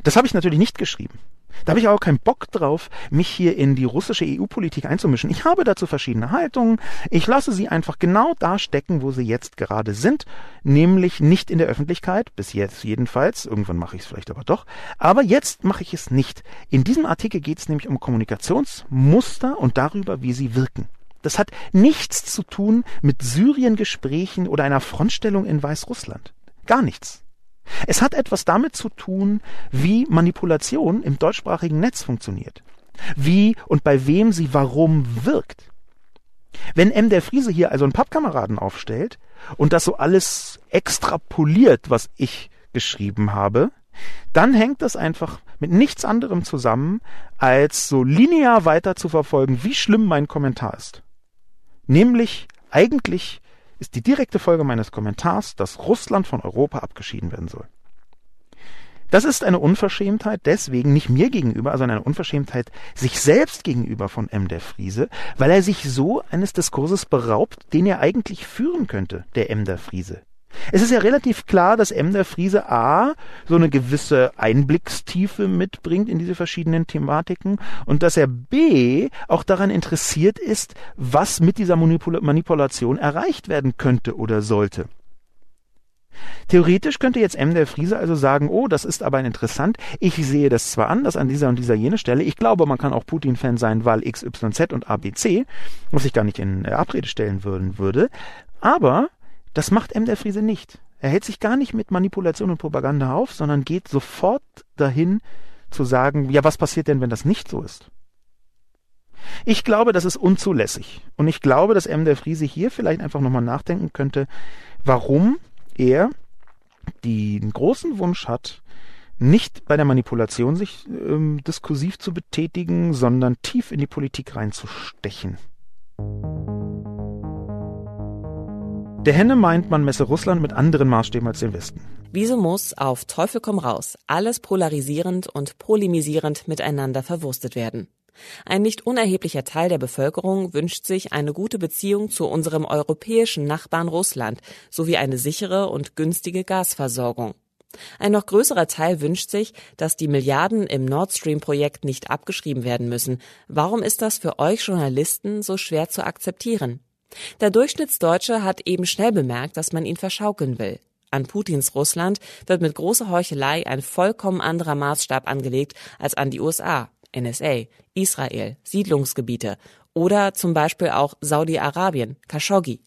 Das habe ich natürlich nicht geschrieben. Da habe ich auch keinen Bock drauf, mich hier in die russische EU-Politik einzumischen. Ich habe dazu verschiedene Haltungen. Ich lasse sie einfach genau da stecken, wo sie jetzt gerade sind, nämlich nicht in der Öffentlichkeit, bis jetzt jedenfalls. Irgendwann mache ich es vielleicht aber doch. Aber jetzt mache ich es nicht. In diesem Artikel geht es nämlich um Kommunikationsmuster und darüber, wie sie wirken. Das hat nichts zu tun mit Syrien-Gesprächen oder einer Frontstellung in Weißrussland. Gar nichts. Es hat etwas damit zu tun, wie Manipulation im deutschsprachigen Netz funktioniert. Wie und bei wem sie warum wirkt. Wenn M. der Friese hier also einen Pappkameraden aufstellt und das so alles extrapoliert, was ich geschrieben habe, dann hängt das einfach mit nichts anderem zusammen, als so linear weiter zu verfolgen, wie schlimm mein Kommentar ist. Nämlich eigentlich ist die direkte Folge meines Kommentars, dass Russland von Europa abgeschieden werden soll. Das ist eine Unverschämtheit deswegen nicht mir gegenüber, sondern eine Unverschämtheit sich selbst gegenüber von M. der Friese, weil er sich so eines Diskurses beraubt, den er eigentlich führen könnte, der M. der Friese. Es ist ja relativ klar, dass M. der Friese A so eine gewisse Einblickstiefe mitbringt in diese verschiedenen Thematiken und dass er B auch daran interessiert ist, was mit dieser Manipul Manipulation erreicht werden könnte oder sollte. Theoretisch könnte jetzt M. der Friese also sagen, oh, das ist aber interessant, ich sehe das zwar anders an dieser und dieser jene Stelle, ich glaube, man kann auch Putin-Fan sein, weil X, Y, Z und ABC, was ich gar nicht in äh, Abrede stellen würden würde, aber das macht M. der Friese nicht. Er hält sich gar nicht mit Manipulation und Propaganda auf, sondern geht sofort dahin zu sagen, ja, was passiert denn, wenn das nicht so ist? Ich glaube, das ist unzulässig. Und ich glaube, dass M. der Friese hier vielleicht einfach nochmal nachdenken könnte, warum er den großen Wunsch hat, nicht bei der Manipulation sich ähm, diskursiv zu betätigen, sondern tief in die Politik reinzustechen. Der Henne meint, man messe Russland mit anderen Maßstäben als den Westen. Wieso muss auf Teufel komm raus alles polarisierend und polemisierend miteinander verwurstet werden? Ein nicht unerheblicher Teil der Bevölkerung wünscht sich eine gute Beziehung zu unserem europäischen Nachbarn Russland sowie eine sichere und günstige Gasversorgung. Ein noch größerer Teil wünscht sich, dass die Milliarden im Nord Stream Projekt nicht abgeschrieben werden müssen. Warum ist das für euch Journalisten so schwer zu akzeptieren? Der Durchschnittsdeutsche hat eben schnell bemerkt, dass man ihn verschaukeln will. An Putins Russland wird mit großer Heuchelei ein vollkommen anderer Maßstab angelegt als an die USA, NSA, Israel, Siedlungsgebiete oder zum Beispiel auch Saudi-Arabien, Khashoggi.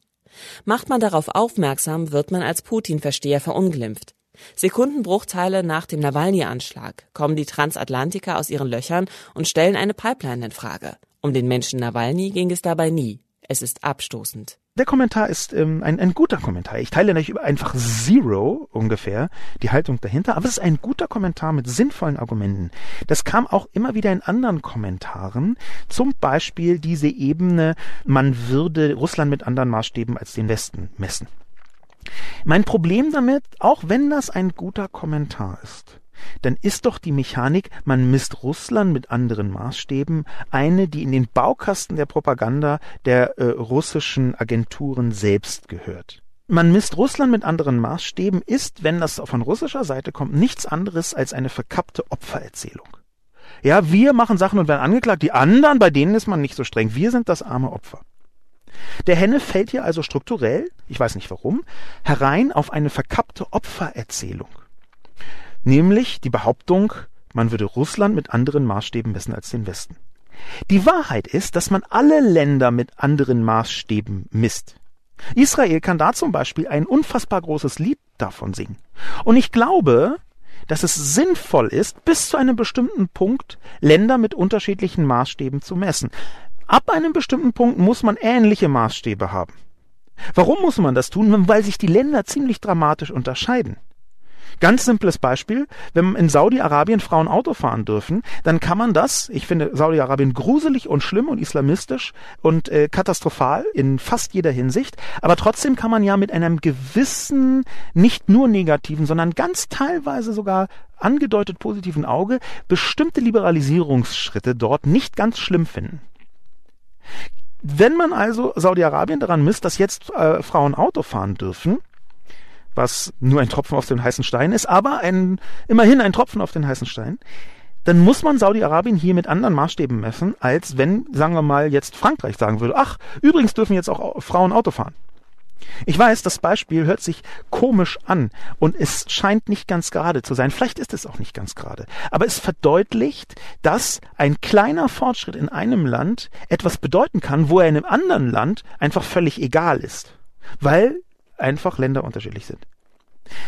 Macht man darauf aufmerksam, wird man als Putin-Versteher verunglimpft. Sekundenbruchteile nach dem Nawalny-Anschlag kommen die Transatlantiker aus ihren Löchern und stellen eine Pipeline in Frage. Um den Menschen Nawalny ging es dabei nie. Es ist abstoßend. Der Kommentar ist ähm, ein, ein guter Kommentar. Ich teile natürlich einfach Zero ungefähr die Haltung dahinter, aber es ist ein guter Kommentar mit sinnvollen Argumenten. Das kam auch immer wieder in anderen Kommentaren. Zum Beispiel diese Ebene, man würde Russland mit anderen Maßstäben als den Westen messen. Mein Problem damit, auch wenn das ein guter Kommentar ist, dann ist doch die Mechanik, man misst Russland mit anderen Maßstäben, eine, die in den Baukasten der Propaganda der äh, russischen Agenturen selbst gehört. Man misst Russland mit anderen Maßstäben ist, wenn das von russischer Seite kommt, nichts anderes als eine verkappte Opfererzählung. Ja, wir machen Sachen und werden angeklagt, die anderen, bei denen ist man nicht so streng. Wir sind das arme Opfer. Der Henne fällt hier also strukturell, ich weiß nicht warum, herein auf eine verkappte Opfererzählung nämlich die Behauptung, man würde Russland mit anderen Maßstäben messen als den Westen. Die Wahrheit ist, dass man alle Länder mit anderen Maßstäben misst. Israel kann da zum Beispiel ein unfassbar großes Lied davon singen. Und ich glaube, dass es sinnvoll ist, bis zu einem bestimmten Punkt Länder mit unterschiedlichen Maßstäben zu messen. Ab einem bestimmten Punkt muss man ähnliche Maßstäbe haben. Warum muss man das tun? Weil sich die Länder ziemlich dramatisch unterscheiden. Ganz simples Beispiel, wenn in Saudi-Arabien Frauen Auto fahren dürfen, dann kann man das, ich finde Saudi-Arabien gruselig und schlimm und islamistisch und äh, katastrophal in fast jeder Hinsicht, aber trotzdem kann man ja mit einem gewissen, nicht nur negativen, sondern ganz teilweise sogar angedeutet positiven Auge bestimmte Liberalisierungsschritte dort nicht ganz schlimm finden. Wenn man also Saudi-Arabien daran misst, dass jetzt äh, Frauen Auto fahren dürfen, was nur ein Tropfen auf den heißen Stein ist, aber ein, immerhin ein Tropfen auf den heißen Stein, dann muss man Saudi-Arabien hier mit anderen Maßstäben messen, als wenn, sagen wir mal, jetzt Frankreich sagen würde, ach, übrigens dürfen jetzt auch Frauen Auto fahren. Ich weiß, das Beispiel hört sich komisch an und es scheint nicht ganz gerade zu sein. Vielleicht ist es auch nicht ganz gerade. Aber es verdeutlicht, dass ein kleiner Fortschritt in einem Land etwas bedeuten kann, wo er in einem anderen Land einfach völlig egal ist. Weil einfach Länder unterschiedlich sind.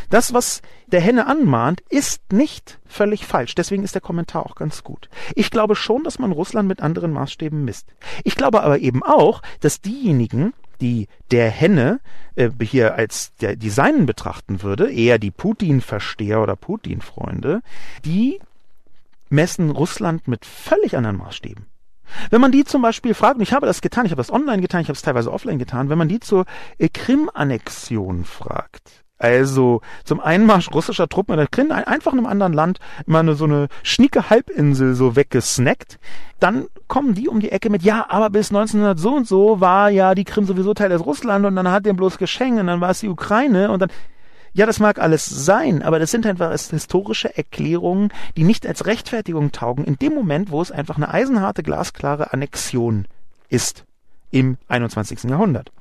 Das, was der Henne anmahnt, ist nicht völlig falsch. Deswegen ist der Kommentar auch ganz gut. Ich glaube schon, dass man Russland mit anderen Maßstäben misst. Ich glaube aber eben auch, dass diejenigen, die der Henne äh, hier als der, die Seinen betrachten würde, eher die Putin-Versteher oder Putin-Freunde, die messen Russland mit völlig anderen Maßstäben. Wenn man die zum Beispiel fragt, und ich habe das getan, ich habe das online getan, ich habe es teilweise offline getan, wenn man die zur Krim-Annexion fragt, also zum Einmarsch russischer Truppen in der Krim, einfach in einem anderen Land, immer eine, so eine schnieke Halbinsel so weggesnackt, dann kommen die um die Ecke mit, ja, aber bis 1900 so und so war ja die Krim sowieso Teil des Russland und dann hat den bloß geschenkt und dann war es die Ukraine und dann, ja, das mag alles sein, aber das sind einfach historische Erklärungen, die nicht als Rechtfertigung taugen, in dem Moment, wo es einfach eine eisenharte, glasklare Annexion ist im 21. Jahrhundert.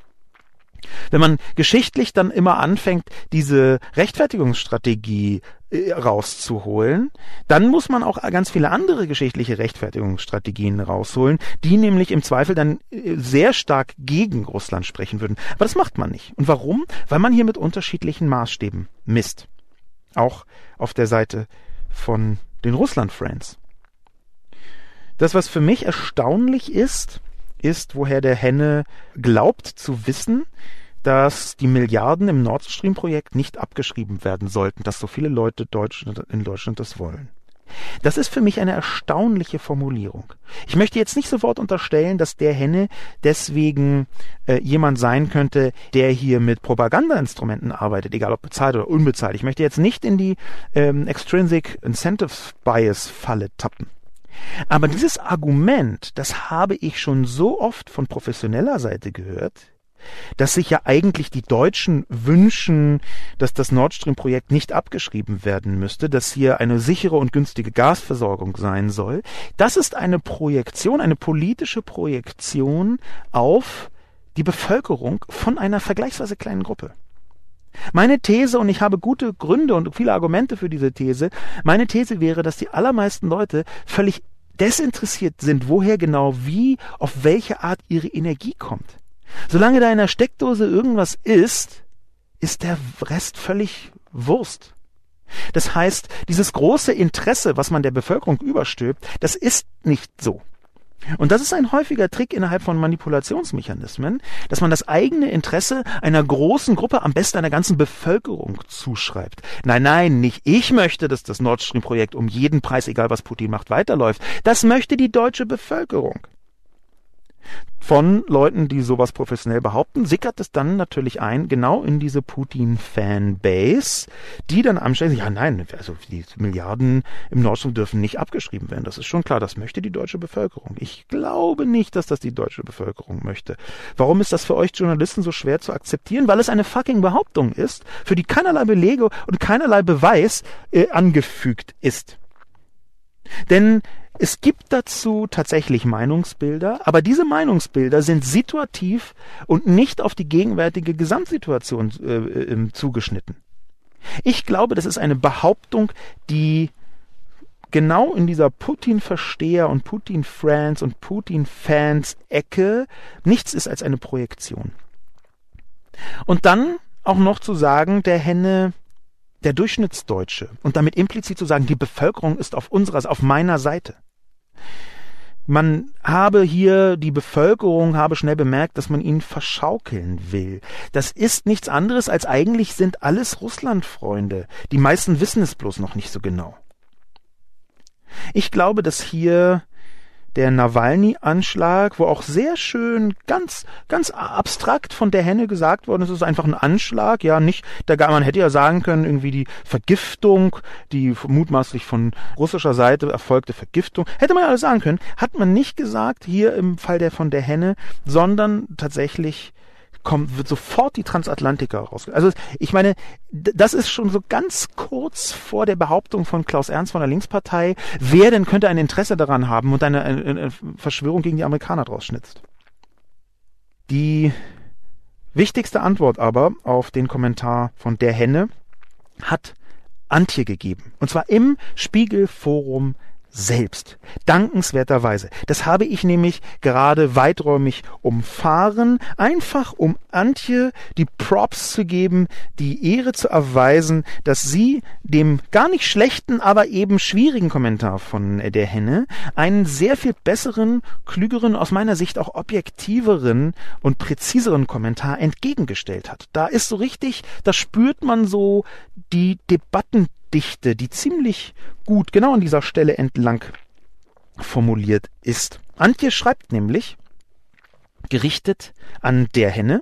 Wenn man geschichtlich dann immer anfängt, diese Rechtfertigungsstrategie rauszuholen, dann muss man auch ganz viele andere geschichtliche Rechtfertigungsstrategien rausholen, die nämlich im Zweifel dann äh, sehr stark gegen Russland sprechen würden. Aber das macht man nicht. Und warum? Weil man hier mit unterschiedlichen Maßstäben misst. Auch auf der Seite von den Russland-Friends. Das, was für mich erstaunlich ist, ist, woher der Henne glaubt zu wissen, dass die Milliarden im Nord Stream Projekt nicht abgeschrieben werden sollten, dass so viele Leute in Deutschland das wollen. Das ist für mich eine erstaunliche Formulierung. Ich möchte jetzt nicht sofort unterstellen, dass der Henne deswegen äh, jemand sein könnte, der hier mit Propagandainstrumenten arbeitet, egal ob bezahlt oder unbezahlt. Ich möchte jetzt nicht in die ähm, Extrinsic Incentive Bias Falle tappen. Aber dieses Argument, das habe ich schon so oft von professioneller Seite gehört, dass sich ja eigentlich die Deutschen wünschen, dass das Nord Stream Projekt nicht abgeschrieben werden müsste, dass hier eine sichere und günstige Gasversorgung sein soll. Das ist eine Projektion, eine politische Projektion auf die Bevölkerung von einer vergleichsweise kleinen Gruppe. Meine These, und ich habe gute Gründe und viele Argumente für diese These, meine These wäre, dass die allermeisten Leute völlig desinteressiert sind, woher genau wie, auf welche Art ihre Energie kommt. Solange da in der Steckdose irgendwas ist, ist der Rest völlig Wurst. Das heißt, dieses große Interesse, was man der Bevölkerung überstülpt, das ist nicht so. Und das ist ein häufiger Trick innerhalb von Manipulationsmechanismen, dass man das eigene Interesse einer großen Gruppe, am besten einer ganzen Bevölkerung zuschreibt. Nein, nein, nicht ich möchte, dass das Nord Stream Projekt um jeden Preis, egal was Putin macht, weiterläuft. Das möchte die deutsche Bevölkerung von Leuten, die sowas professionell behaupten, sickert es dann natürlich ein, genau in diese Putin-Fanbase, die dann anstellen, ja nein, also die Milliarden im Nordstream dürfen nicht abgeschrieben werden. Das ist schon klar, das möchte die deutsche Bevölkerung. Ich glaube nicht, dass das die deutsche Bevölkerung möchte. Warum ist das für euch Journalisten so schwer zu akzeptieren? Weil es eine fucking Behauptung ist, für die keinerlei Belege und keinerlei Beweis äh, angefügt ist. Denn es gibt dazu tatsächlich Meinungsbilder, aber diese Meinungsbilder sind situativ und nicht auf die gegenwärtige Gesamtsituation äh, äh, zugeschnitten. Ich glaube, das ist eine Behauptung, die genau in dieser Putin-Versteher und Putin-Friends und Putin-Fans-Ecke nichts ist als eine Projektion. Und dann auch noch zu sagen, der Henne, der Durchschnittsdeutsche und damit implizit zu sagen, die Bevölkerung ist auf unserer, auf meiner Seite. Man habe hier, die Bevölkerung habe schnell bemerkt, dass man ihn verschaukeln will. Das ist nichts anderes als eigentlich sind alles Russlandfreunde. Die meisten wissen es bloß noch nicht so genau. Ich glaube, dass hier der Nawalny-Anschlag, wo auch sehr schön, ganz, ganz abstrakt von der Henne gesagt worden ist, es ist einfach ein Anschlag, ja, nicht, da man hätte ja sagen können, irgendwie die Vergiftung, die mutmaßlich von russischer Seite erfolgte Vergiftung, hätte man ja alles sagen können, hat man nicht gesagt, hier im Fall der von der Henne, sondern tatsächlich kommt, wird sofort die Transatlantiker raus. Also ich meine, das ist schon so ganz kurz vor der Behauptung von Klaus Ernst von der Linkspartei, wer denn könnte ein Interesse daran haben und eine, eine, eine Verschwörung gegen die Amerikaner draus schnitzt. Die wichtigste Antwort aber auf den Kommentar von der Henne hat Antje gegeben. Und zwar im Spiegelforum selbst. Dankenswerterweise. Das habe ich nämlich gerade weiträumig umfahren, einfach um Antje die Props zu geben, die Ehre zu erweisen, dass sie dem gar nicht schlechten, aber eben schwierigen Kommentar von der Henne einen sehr viel besseren, klügeren, aus meiner Sicht auch objektiveren und präziseren Kommentar entgegengestellt hat. Da ist so richtig, da spürt man so die Debatten Dichte, die ziemlich gut genau an dieser Stelle entlang formuliert ist. Antje schreibt nämlich, gerichtet an der Henne.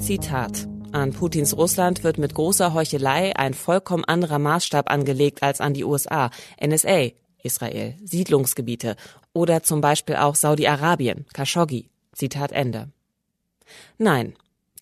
Zitat. An Putins Russland wird mit großer Heuchelei ein vollkommen anderer Maßstab angelegt als an die USA, NSA, Israel, Siedlungsgebiete oder zum Beispiel auch Saudi-Arabien, Khashoggi. Zitat Ende. Nein,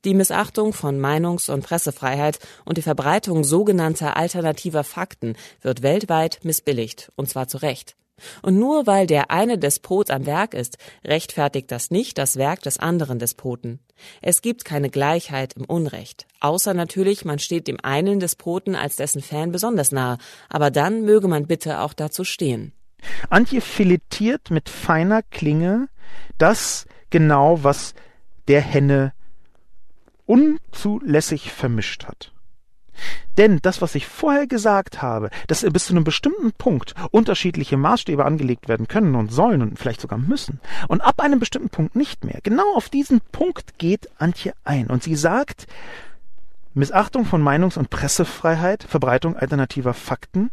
die Missachtung von Meinungs- und Pressefreiheit und die Verbreitung sogenannter alternativer Fakten wird weltweit missbilligt, und zwar zu Recht. Und nur weil der eine Despot am Werk ist, rechtfertigt das nicht das Werk des anderen Despoten. Es gibt keine Gleichheit im Unrecht. Außer natürlich, man steht dem einen Despoten als dessen Fan besonders nahe. Aber dann möge man bitte auch dazu stehen. Antje filetiert mit feiner Klinge das genau, was der Henne unzulässig vermischt hat. Denn das, was ich vorher gesagt habe, dass bis zu einem bestimmten Punkt unterschiedliche Maßstäbe angelegt werden können und sollen und vielleicht sogar müssen und ab einem bestimmten Punkt nicht mehr, genau auf diesen Punkt geht Antje ein und sie sagt, Missachtung von Meinungs- und Pressefreiheit, Verbreitung alternativer Fakten,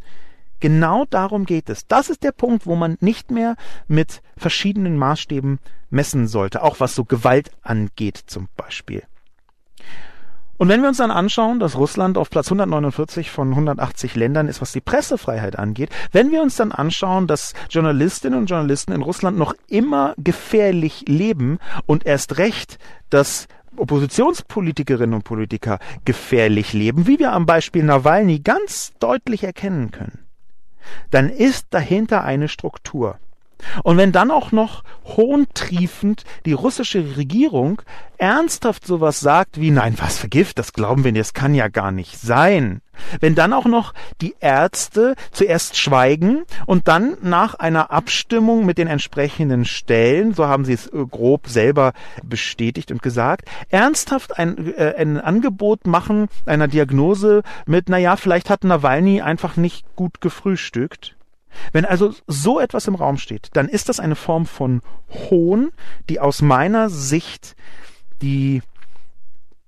genau darum geht es. Das ist der Punkt, wo man nicht mehr mit verschiedenen Maßstäben messen sollte, auch was so Gewalt angeht zum Beispiel. Und wenn wir uns dann anschauen, dass Russland auf Platz 149 von 180 Ländern ist, was die Pressefreiheit angeht, wenn wir uns dann anschauen, dass Journalistinnen und Journalisten in Russland noch immer gefährlich leben und erst recht, dass Oppositionspolitikerinnen und Politiker gefährlich leben, wie wir am Beispiel Nawalny ganz deutlich erkennen können, dann ist dahinter eine Struktur. Und wenn dann auch noch hohntriefend die russische Regierung ernsthaft sowas sagt wie, nein, was vergift, das glauben wir nicht, das kann ja gar nicht sein. Wenn dann auch noch die Ärzte zuerst schweigen und dann nach einer Abstimmung mit den entsprechenden Stellen, so haben sie es äh, grob selber bestätigt und gesagt, ernsthaft ein, äh, ein Angebot machen einer Diagnose mit, naja, vielleicht hat Nawalny einfach nicht gut gefrühstückt Wenn also so etwas im Raum steht, dann ist das eine Form von Hohn, die aus meiner Sicht die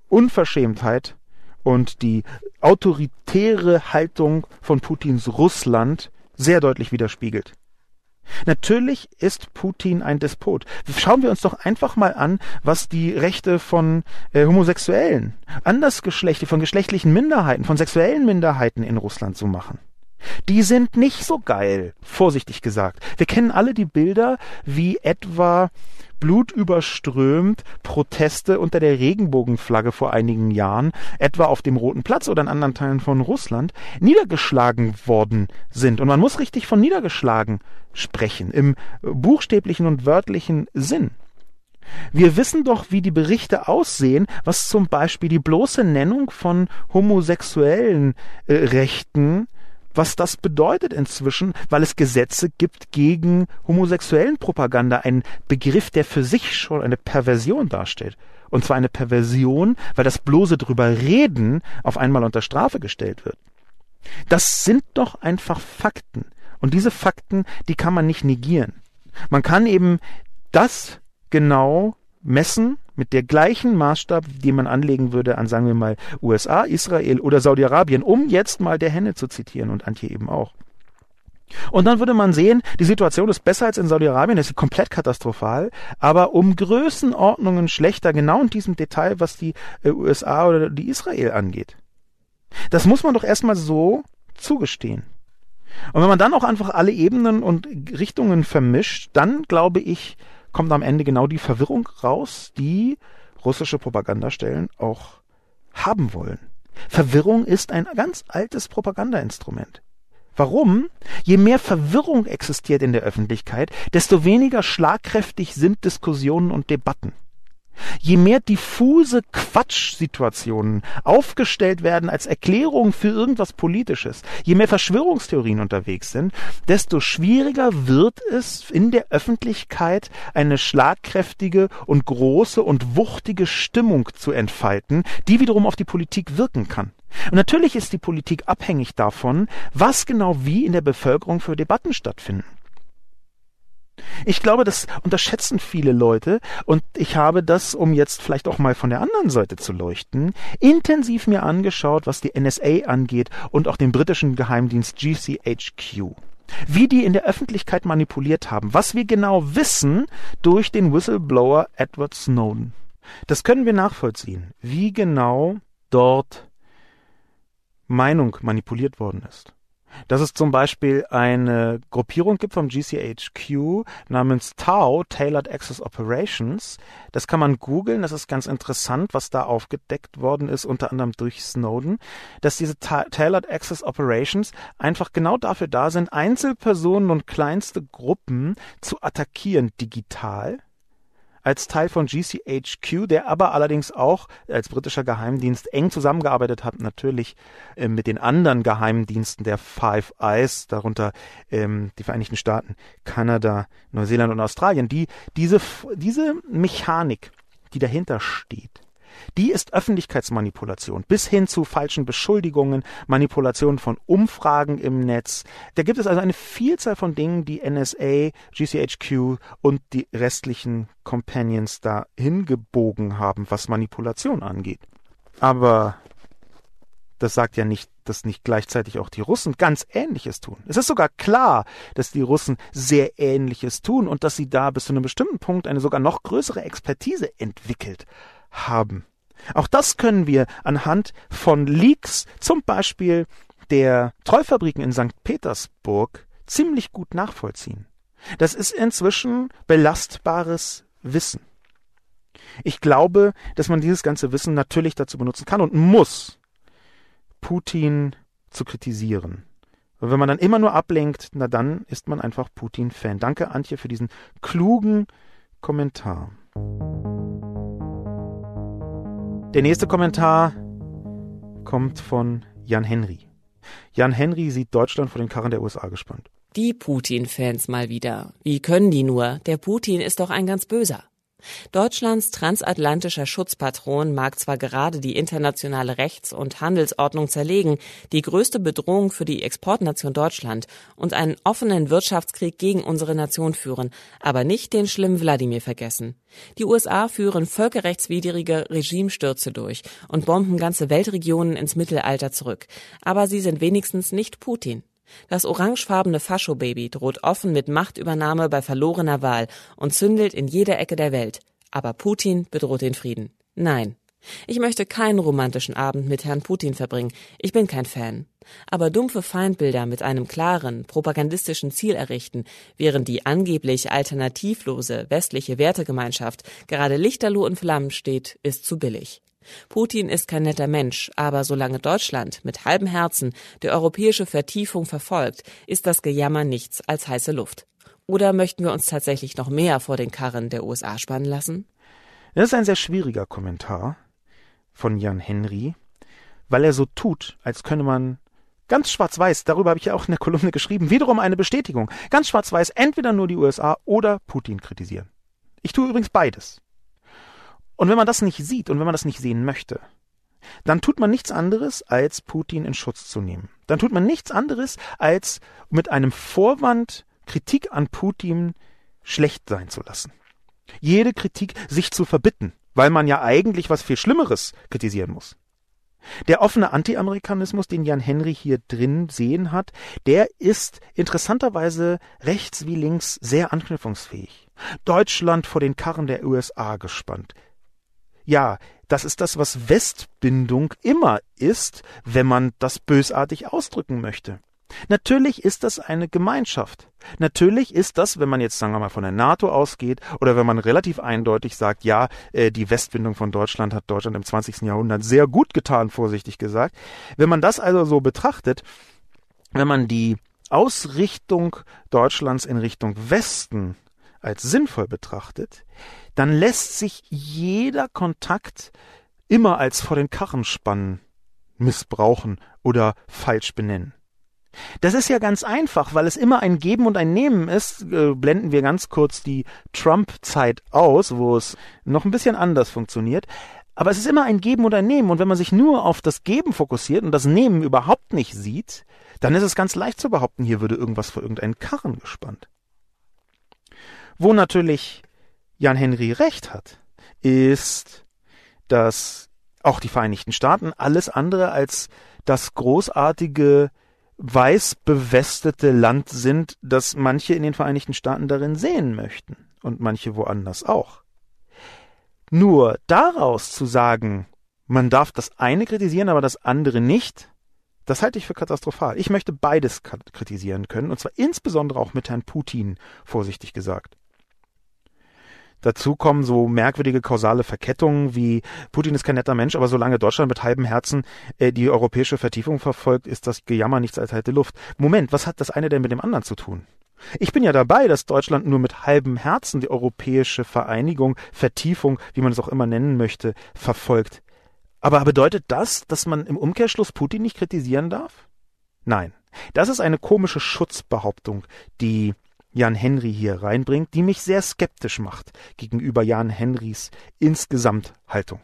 Unverschämtheit und die autoritäre Haltung von Putins Russland sehr deutlich widerspiegelt. Natürlich ist Putin ein Despot. Schauen wir uns doch einfach mal an, was die Rechte von äh, Homosexuellen, Andersgeschlechte, von geschlechtlichen Minderheiten, von sexuellen Minderheiten in Russland so machen. Die sind nicht so geil, vorsichtig gesagt. Wir kennen alle die Bilder, wie etwa blutüberströmt Proteste unter der Regenbogenflagge vor einigen Jahren, etwa auf dem Roten Platz oder in anderen Teilen von Russland, niedergeschlagen worden sind. Und man muss richtig von niedergeschlagen sprechen, im buchstäblichen und wörtlichen Sinn. Wir wissen doch, wie die Berichte aussehen, was zum Beispiel die bloße Nennung von homosexuellen äh, Rechten was das bedeutet inzwischen, weil es Gesetze gibt gegen homosexuellen Propaganda, ein Begriff, der für sich schon eine Perversion darstellt. Und zwar eine Perversion, weil das bloße drüber reden auf einmal unter Strafe gestellt wird. Das sind doch einfach Fakten. Und diese Fakten, die kann man nicht negieren. Man kann eben das genau messen mit der gleichen Maßstab, den man anlegen würde an, sagen wir mal, USA, Israel oder Saudi-Arabien, um jetzt mal der Henne zu zitieren und Antje eben auch. Und dann würde man sehen, die Situation ist besser als in Saudi-Arabien, ist komplett katastrophal, aber um Größenordnungen schlechter, genau in diesem Detail, was die äh, USA oder die Israel angeht. Das muss man doch erstmal so zugestehen. Und wenn man dann auch einfach alle Ebenen und Richtungen vermischt, dann glaube ich, kommt am Ende genau die Verwirrung raus, die russische Propagandastellen auch haben wollen. Verwirrung ist ein ganz altes Propagandainstrument. Warum? Je mehr Verwirrung existiert in der Öffentlichkeit, desto weniger schlagkräftig sind Diskussionen und Debatten. Je mehr diffuse Quatschsituationen aufgestellt werden als Erklärung für irgendwas Politisches, je mehr Verschwörungstheorien unterwegs sind, desto schwieriger wird es in der Öffentlichkeit eine schlagkräftige und große und wuchtige Stimmung zu entfalten, die wiederum auf die Politik wirken kann. Und natürlich ist die Politik abhängig davon, was genau wie in der Bevölkerung für Debatten stattfinden. Ich glaube, das unterschätzen viele Leute und ich habe das, um jetzt vielleicht auch mal von der anderen Seite zu leuchten, intensiv mir angeschaut, was die NSA angeht und auch den britischen Geheimdienst GCHQ. Wie die in der Öffentlichkeit manipuliert haben, was wir genau wissen durch den Whistleblower Edward Snowden. Das können wir nachvollziehen, wie genau dort Meinung manipuliert worden ist dass es zum Beispiel eine Gruppierung gibt vom GCHQ namens TAO, Tailored Access Operations. Das kann man googeln, das ist ganz interessant, was da aufgedeckt worden ist, unter anderem durch Snowden, dass diese Ta Tailored Access Operations einfach genau dafür da sind, Einzelpersonen und kleinste Gruppen zu attackieren digital als Teil von GCHQ, der aber allerdings auch als britischer Geheimdienst eng zusammengearbeitet hat, natürlich äh, mit den anderen Geheimdiensten der Five Eyes, darunter ähm, die Vereinigten Staaten, Kanada, Neuseeland und Australien, die diese, diese Mechanik, die dahinter steht, die ist Öffentlichkeitsmanipulation bis hin zu falschen Beschuldigungen, Manipulation von Umfragen im Netz. Da gibt es also eine Vielzahl von Dingen, die NSA, GCHQ und die restlichen Companions da hingebogen haben, was Manipulation angeht. Aber das sagt ja nicht, dass nicht gleichzeitig auch die Russen ganz Ähnliches tun. Es ist sogar klar, dass die Russen sehr Ähnliches tun und dass sie da bis zu einem bestimmten Punkt eine sogar noch größere Expertise entwickelt haben. Auch das können wir anhand von Leaks, zum Beispiel der Treufabriken in St. Petersburg, ziemlich gut nachvollziehen. Das ist inzwischen belastbares Wissen. Ich glaube, dass man dieses ganze Wissen natürlich dazu benutzen kann und muss, Putin zu kritisieren. Und wenn man dann immer nur ablenkt, na dann ist man einfach Putin-Fan. Danke, Antje, für diesen klugen Kommentar. Der nächste Kommentar kommt von Jan Henry. Jan Henry sieht Deutschland vor den Karren der USA gespannt. Die Putin-Fans mal wieder. Wie können die nur? Der Putin ist doch ein ganz böser. Deutschlands transatlantischer Schutzpatron mag zwar gerade die internationale Rechts- und Handelsordnung zerlegen, die größte Bedrohung für die Exportnation Deutschland und einen offenen Wirtschaftskrieg gegen unsere Nation führen, aber nicht den schlimmen Wladimir vergessen. Die USA führen völkerrechtswidrige Regimestürze durch und bomben ganze Weltregionen ins Mittelalter zurück, aber sie sind wenigstens nicht Putin. Das orangefarbene Fascho-Baby droht offen mit Machtübernahme bei verlorener Wahl und zündelt in jeder Ecke der Welt. Aber Putin bedroht den Frieden. Nein. Ich möchte keinen romantischen Abend mit Herrn Putin verbringen. Ich bin kein Fan. Aber dumpfe Feindbilder mit einem klaren, propagandistischen Ziel errichten, während die angeblich alternativlose westliche Wertegemeinschaft gerade lichterloh in Flammen steht, ist zu billig. Putin ist kein netter Mensch, aber solange Deutschland mit halbem Herzen die europäische Vertiefung verfolgt, ist das Gejammer nichts als heiße Luft. Oder möchten wir uns tatsächlich noch mehr vor den Karren der USA spannen lassen? Das ist ein sehr schwieriger Kommentar von Jan Henry, weil er so tut, als könne man ganz schwarz-weiß, darüber habe ich ja auch in der Kolumne geschrieben, wiederum eine Bestätigung, ganz schwarz-weiß entweder nur die USA oder Putin kritisieren. Ich tue übrigens beides. Und wenn man das nicht sieht und wenn man das nicht sehen möchte, dann tut man nichts anderes, als Putin in Schutz zu nehmen. Dann tut man nichts anderes, als mit einem Vorwand Kritik an Putin schlecht sein zu lassen. Jede Kritik sich zu verbitten, weil man ja eigentlich was viel Schlimmeres kritisieren muss. Der offene Anti-Amerikanismus, den Jan Henry hier drin sehen hat, der ist interessanterweise rechts wie links sehr anknüpfungsfähig. Deutschland vor den Karren der USA gespannt. Ja, das ist das, was Westbindung immer ist, wenn man das bösartig ausdrücken möchte. Natürlich ist das eine Gemeinschaft. Natürlich ist das, wenn man jetzt sagen wir mal von der NATO ausgeht oder wenn man relativ eindeutig sagt, ja, äh, die Westbindung von Deutschland hat Deutschland im 20. Jahrhundert sehr gut getan, vorsichtig gesagt. Wenn man das also so betrachtet, wenn man die Ausrichtung Deutschlands in Richtung Westen als sinnvoll betrachtet, dann lässt sich jeder Kontakt immer als vor den Karren spannen missbrauchen oder falsch benennen. Das ist ja ganz einfach, weil es immer ein Geben und ein Nehmen ist. Äh, blenden wir ganz kurz die Trump-Zeit aus, wo es noch ein bisschen anders funktioniert. Aber es ist immer ein Geben und ein Nehmen. Und wenn man sich nur auf das Geben fokussiert und das Nehmen überhaupt nicht sieht, dann ist es ganz leicht zu behaupten, hier würde irgendwas vor irgendeinen Karren gespannt. Wo natürlich Jan Henry recht hat, ist, dass auch die Vereinigten Staaten alles andere als das großartige weiß bewestete Land sind, das manche in den Vereinigten Staaten darin sehen möchten und manche woanders auch. Nur daraus zu sagen, man darf das eine kritisieren, aber das andere nicht, das halte ich für katastrophal. Ich möchte beides kritisieren können, und zwar insbesondere auch mit Herrn Putin, vorsichtig gesagt. Dazu kommen so merkwürdige kausale Verkettungen wie Putin ist kein netter Mensch, aber solange Deutschland mit halbem Herzen äh, die europäische Vertiefung verfolgt, ist das Gejammer nichts als heite Luft. Moment, was hat das eine denn mit dem anderen zu tun? Ich bin ja dabei, dass Deutschland nur mit halbem Herzen die europäische Vereinigung, Vertiefung, wie man es auch immer nennen möchte, verfolgt. Aber bedeutet das, dass man im Umkehrschluss Putin nicht kritisieren darf? Nein. Das ist eine komische Schutzbehauptung, die Jan Henry hier reinbringt, die mich sehr skeptisch macht gegenüber Jan Henrys Insgesamthaltung.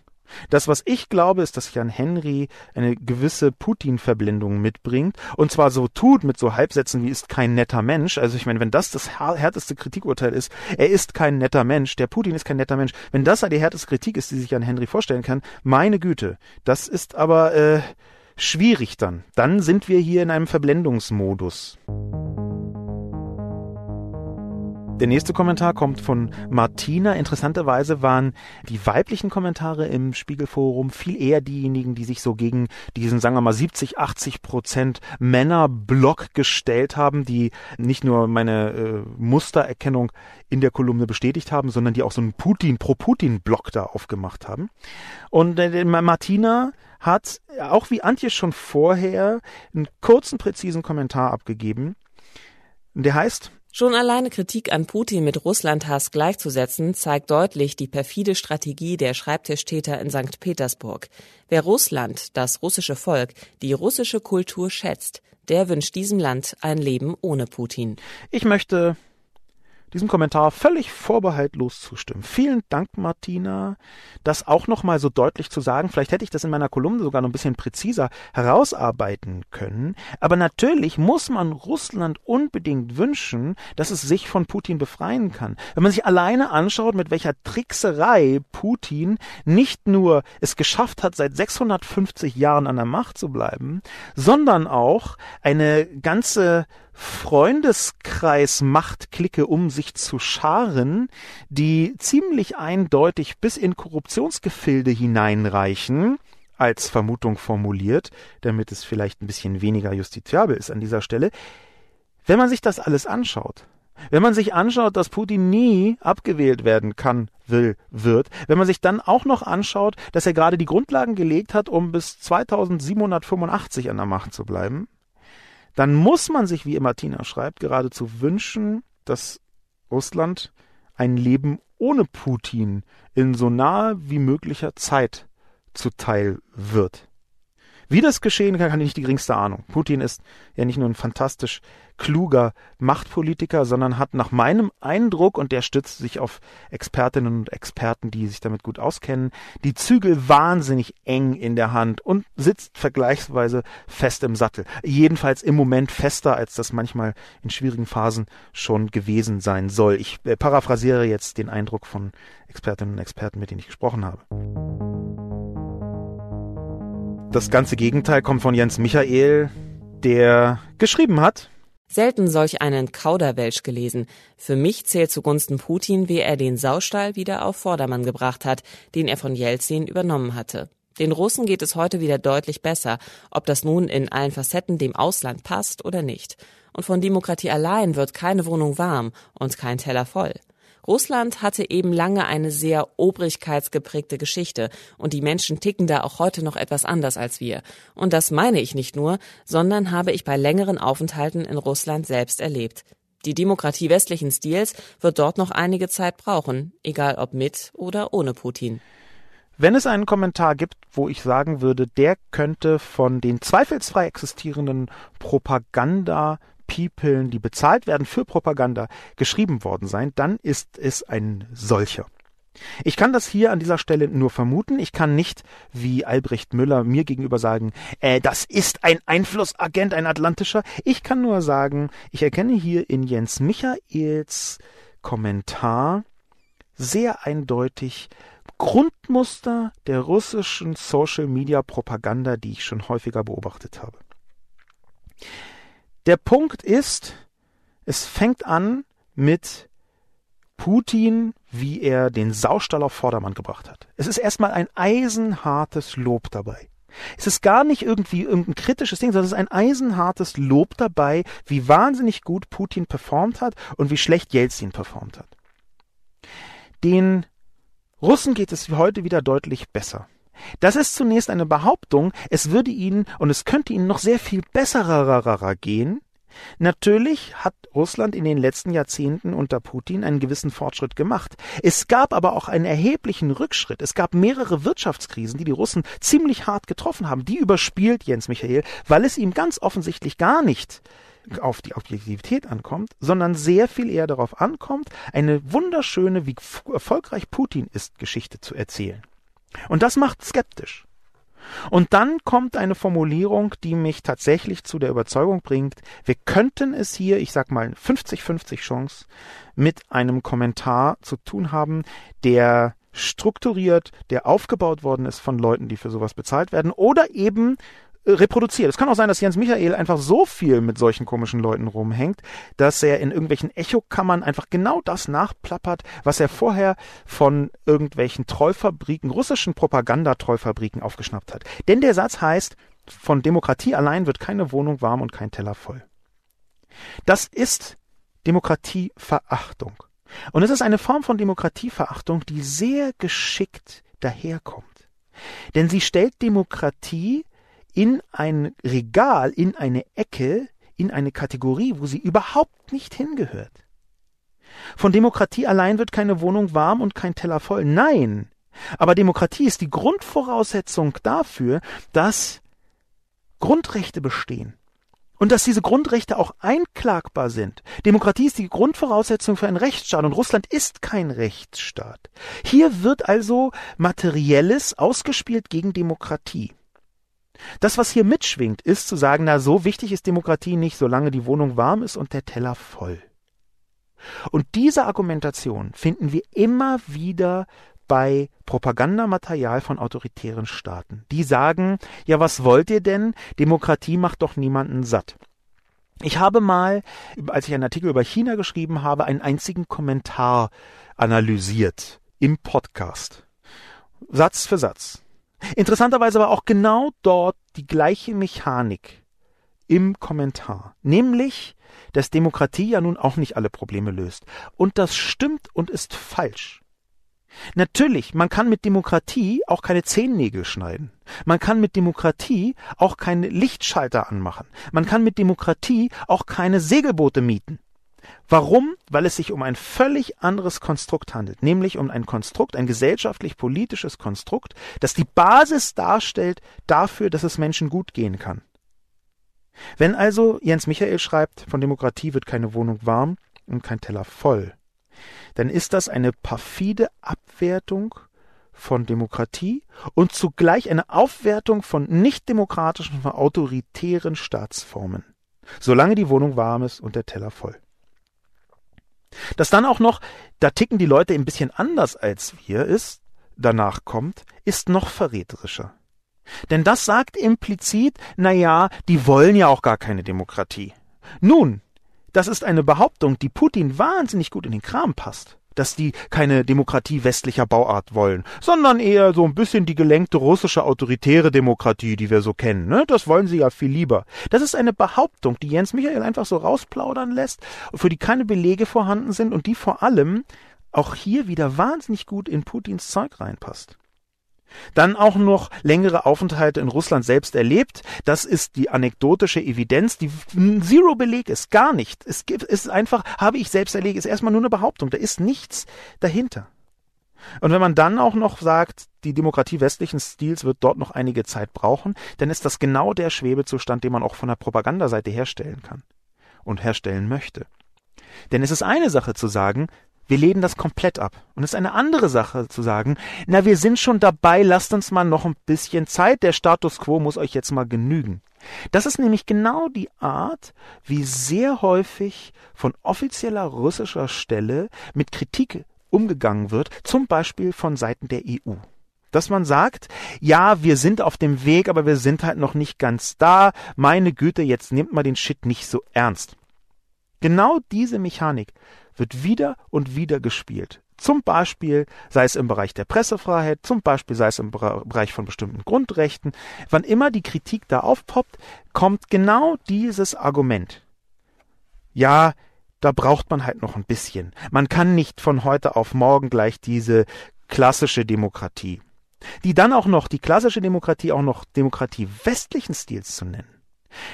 Das, was ich glaube, ist, dass Jan Henry eine gewisse Putin-Verblendung mitbringt und zwar so tut mit so Halbsätzen wie ist kein netter Mensch. Also ich meine, wenn das das härteste Kritikurteil ist, er ist kein netter Mensch, der Putin ist kein netter Mensch. Wenn das die härteste Kritik ist, die sich Jan Henry vorstellen kann, meine Güte, das ist aber äh, schwierig dann. Dann sind wir hier in einem Verblendungsmodus. Der nächste Kommentar kommt von Martina. Interessanterweise waren die weiblichen Kommentare im Spiegelforum viel eher diejenigen, die sich so gegen diesen, sagen wir mal, 70, 80 Prozent Männerblock gestellt haben, die nicht nur meine äh, Mustererkennung in der Kolumne bestätigt haben, sondern die auch so einen Putin, Pro-Putin-Block da aufgemacht haben. Und äh, Martina hat, auch wie Antje schon vorher, einen kurzen, präzisen Kommentar abgegeben. Der heißt, Schon alleine Kritik an Putin mit Russlandhass gleichzusetzen, zeigt deutlich die perfide Strategie der Schreibtischtäter in St. Petersburg. Wer Russland, das russische Volk, die russische Kultur schätzt, der wünscht diesem Land ein Leben ohne Putin. Ich möchte diesem Kommentar völlig vorbehaltlos zustimmen. Vielen Dank, Martina, das auch nochmal so deutlich zu sagen. Vielleicht hätte ich das in meiner Kolumne sogar noch ein bisschen präziser herausarbeiten können. Aber natürlich muss man Russland unbedingt wünschen, dass es sich von Putin befreien kann. Wenn man sich alleine anschaut, mit welcher Trickserei Putin nicht nur es geschafft hat, seit 650 Jahren an der Macht zu bleiben, sondern auch eine ganze Freundeskreis Machtklicke um sich zu scharen, die ziemlich eindeutig bis in Korruptionsgefilde hineinreichen, als Vermutung formuliert, damit es vielleicht ein bisschen weniger justiziabel ist an dieser Stelle. Wenn man sich das alles anschaut, wenn man sich anschaut, dass Putin nie abgewählt werden kann, will, wird, wenn man sich dann auch noch anschaut, dass er gerade die Grundlagen gelegt hat, um bis 2785 an der Macht zu bleiben, dann muss man sich, wie Martina schreibt, geradezu wünschen, dass Russland ein Leben ohne Putin in so nahe wie möglicher Zeit zuteil wird. Wie das geschehen kann, kann ich nicht die geringste Ahnung. Putin ist ja nicht nur ein fantastisch kluger Machtpolitiker, sondern hat nach meinem Eindruck, und der stützt sich auf Expertinnen und Experten, die sich damit gut auskennen, die Zügel wahnsinnig eng in der Hand und sitzt vergleichsweise fest im Sattel. Jedenfalls im Moment fester, als das manchmal in schwierigen Phasen schon gewesen sein soll. Ich äh, paraphrasiere jetzt den Eindruck von Expertinnen und Experten, mit denen ich gesprochen habe. Das ganze Gegenteil kommt von Jens Michael, der geschrieben hat, Selten solch einen Kauderwelsch gelesen. Für mich zählt zugunsten Putin, wie er den Saustall wieder auf Vordermann gebracht hat, den er von Jelzin übernommen hatte. Den Russen geht es heute wieder deutlich besser, ob das nun in allen Facetten dem Ausland passt oder nicht. Und von Demokratie allein wird keine Wohnung warm und kein Teller voll. Russland hatte eben lange eine sehr obrigkeitsgeprägte Geschichte und die Menschen ticken da auch heute noch etwas anders als wir. Und das meine ich nicht nur, sondern habe ich bei längeren Aufenthalten in Russland selbst erlebt. Die Demokratie westlichen Stils wird dort noch einige Zeit brauchen, egal ob mit oder ohne Putin. Wenn es einen Kommentar gibt, wo ich sagen würde, der könnte von den zweifelsfrei existierenden Propaganda People, die bezahlt werden für Propaganda, geschrieben worden sein, dann ist es ein solcher. Ich kann das hier an dieser Stelle nur vermuten. Ich kann nicht, wie Albrecht Müller mir gegenüber sagen, äh, das ist ein Einflussagent, ein atlantischer. Ich kann nur sagen, ich erkenne hier in Jens Michaels Kommentar sehr eindeutig Grundmuster der russischen Social Media Propaganda, die ich schon häufiger beobachtet habe. Der Punkt ist, es fängt an mit Putin, wie er den Saustall auf Vordermann gebracht hat. Es ist erstmal ein eisenhartes Lob dabei. Es ist gar nicht irgendwie irgendein kritisches Ding, sondern es ist ein eisenhartes Lob dabei, wie wahnsinnig gut Putin performt hat und wie schlecht Jelzin performt hat. Den Russen geht es heute wieder deutlich besser. Das ist zunächst eine Behauptung, es würde ihnen und es könnte ihnen noch sehr viel besserer gehen. Natürlich hat Russland in den letzten Jahrzehnten unter Putin einen gewissen Fortschritt gemacht. Es gab aber auch einen erheblichen Rückschritt. Es gab mehrere Wirtschaftskrisen, die die Russen ziemlich hart getroffen haben. Die überspielt Jens Michael, weil es ihm ganz offensichtlich gar nicht auf die Objektivität ankommt, sondern sehr viel eher darauf ankommt, eine wunderschöne, wie erfolgreich Putin ist, Geschichte zu erzählen. Und das macht skeptisch. Und dann kommt eine Formulierung, die mich tatsächlich zu der Überzeugung bringt, wir könnten es hier, ich sag mal 50-50 Chance, mit einem Kommentar zu tun haben, der strukturiert, der aufgebaut worden ist von Leuten, die für sowas bezahlt werden, oder eben reproduziert. Es kann auch sein, dass Jens Michael einfach so viel mit solchen komischen Leuten rumhängt, dass er in irgendwelchen Echokammern einfach genau das nachplappert, was er vorher von irgendwelchen Trollfabriken, russischen Propagandatrollfabriken aufgeschnappt hat. Denn der Satz heißt, von Demokratie allein wird keine Wohnung warm und kein Teller voll. Das ist Demokratieverachtung. Und es ist eine Form von Demokratieverachtung, die sehr geschickt daherkommt. Denn sie stellt Demokratie in ein Regal, in eine Ecke, in eine Kategorie, wo sie überhaupt nicht hingehört. Von Demokratie allein wird keine Wohnung warm und kein Teller voll. Nein. Aber Demokratie ist die Grundvoraussetzung dafür, dass Grundrechte bestehen. Und dass diese Grundrechte auch einklagbar sind. Demokratie ist die Grundvoraussetzung für einen Rechtsstaat und Russland ist kein Rechtsstaat. Hier wird also Materielles ausgespielt gegen Demokratie. Das, was hier mitschwingt, ist zu sagen, na, so wichtig ist Demokratie nicht, solange die Wohnung warm ist und der Teller voll. Und diese Argumentation finden wir immer wieder bei Propagandamaterial von autoritären Staaten. Die sagen, ja, was wollt ihr denn? Demokratie macht doch niemanden satt. Ich habe mal, als ich einen Artikel über China geschrieben habe, einen einzigen Kommentar analysiert im Podcast. Satz für Satz. Interessanterweise war auch genau dort die gleiche Mechanik im Kommentar. Nämlich, dass Demokratie ja nun auch nicht alle Probleme löst. Und das stimmt und ist falsch. Natürlich, man kann mit Demokratie auch keine Zehennägel schneiden. Man kann mit Demokratie auch keine Lichtschalter anmachen. Man kann mit Demokratie auch keine Segelboote mieten. Warum? Weil es sich um ein völlig anderes Konstrukt handelt, nämlich um ein Konstrukt, ein gesellschaftlich-politisches Konstrukt, das die Basis darstellt dafür, dass es Menschen gut gehen kann. Wenn also Jens Michael schreibt, von Demokratie wird keine Wohnung warm und kein Teller voll, dann ist das eine perfide Abwertung von Demokratie und zugleich eine Aufwertung von nichtdemokratischen, von autoritären Staatsformen, solange die Wohnung warm ist und der Teller voll. Dass dann auch noch, da ticken die Leute ein bisschen anders als wir ist, danach kommt, ist noch verräterischer. Denn das sagt implizit, na ja, die wollen ja auch gar keine Demokratie. Nun, das ist eine Behauptung, die Putin wahnsinnig gut in den Kram passt. Dass die keine Demokratie westlicher Bauart wollen, sondern eher so ein bisschen die gelenkte russische autoritäre Demokratie, die wir so kennen. Ne? Das wollen sie ja viel lieber. Das ist eine Behauptung, die Jens Michael einfach so rausplaudern lässt, für die keine Belege vorhanden sind und die vor allem auch hier wieder wahnsinnig gut in Putins Zeug reinpasst. Dann auch noch längere Aufenthalte in Russland selbst erlebt. Das ist die anekdotische Evidenz, die zero Beleg ist, gar nicht. Es ist einfach, habe ich selbst erlebt, ist erstmal nur eine Behauptung. Da ist nichts dahinter. Und wenn man dann auch noch sagt, die Demokratie westlichen Stils wird dort noch einige Zeit brauchen, dann ist das genau der Schwebezustand, den man auch von der Propagandaseite herstellen kann und herstellen möchte. Denn es ist eine Sache zu sagen, wir lehnen das komplett ab. Und es ist eine andere Sache zu sagen, na, wir sind schon dabei, lasst uns mal noch ein bisschen Zeit, der Status quo muss euch jetzt mal genügen. Das ist nämlich genau die Art, wie sehr häufig von offizieller russischer Stelle mit Kritik umgegangen wird, zum Beispiel von Seiten der EU. Dass man sagt, ja, wir sind auf dem Weg, aber wir sind halt noch nicht ganz da. Meine Güte, jetzt nehmt mal den Shit nicht so ernst. Genau diese Mechanik wird wieder und wieder gespielt. Zum Beispiel sei es im Bereich der Pressefreiheit, zum Beispiel sei es im Bereich von bestimmten Grundrechten. Wann immer die Kritik da aufpoppt, kommt genau dieses Argument. Ja, da braucht man halt noch ein bisschen. Man kann nicht von heute auf morgen gleich diese klassische Demokratie, die dann auch noch, die klassische Demokratie auch noch Demokratie westlichen Stils zu nennen.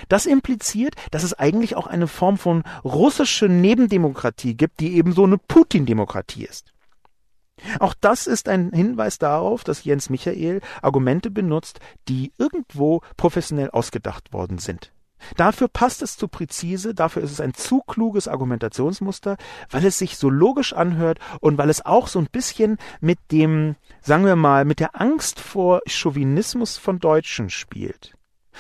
Das impliziert, dass es eigentlich auch eine Form von russische Nebendemokratie gibt, die eben so eine Putin-Demokratie ist. Auch das ist ein Hinweis darauf, dass Jens Michael Argumente benutzt, die irgendwo professionell ausgedacht worden sind. Dafür passt es zu präzise, dafür ist es ein zu kluges Argumentationsmuster, weil es sich so logisch anhört und weil es auch so ein bisschen mit dem, sagen wir mal, mit der Angst vor Chauvinismus von Deutschen spielt.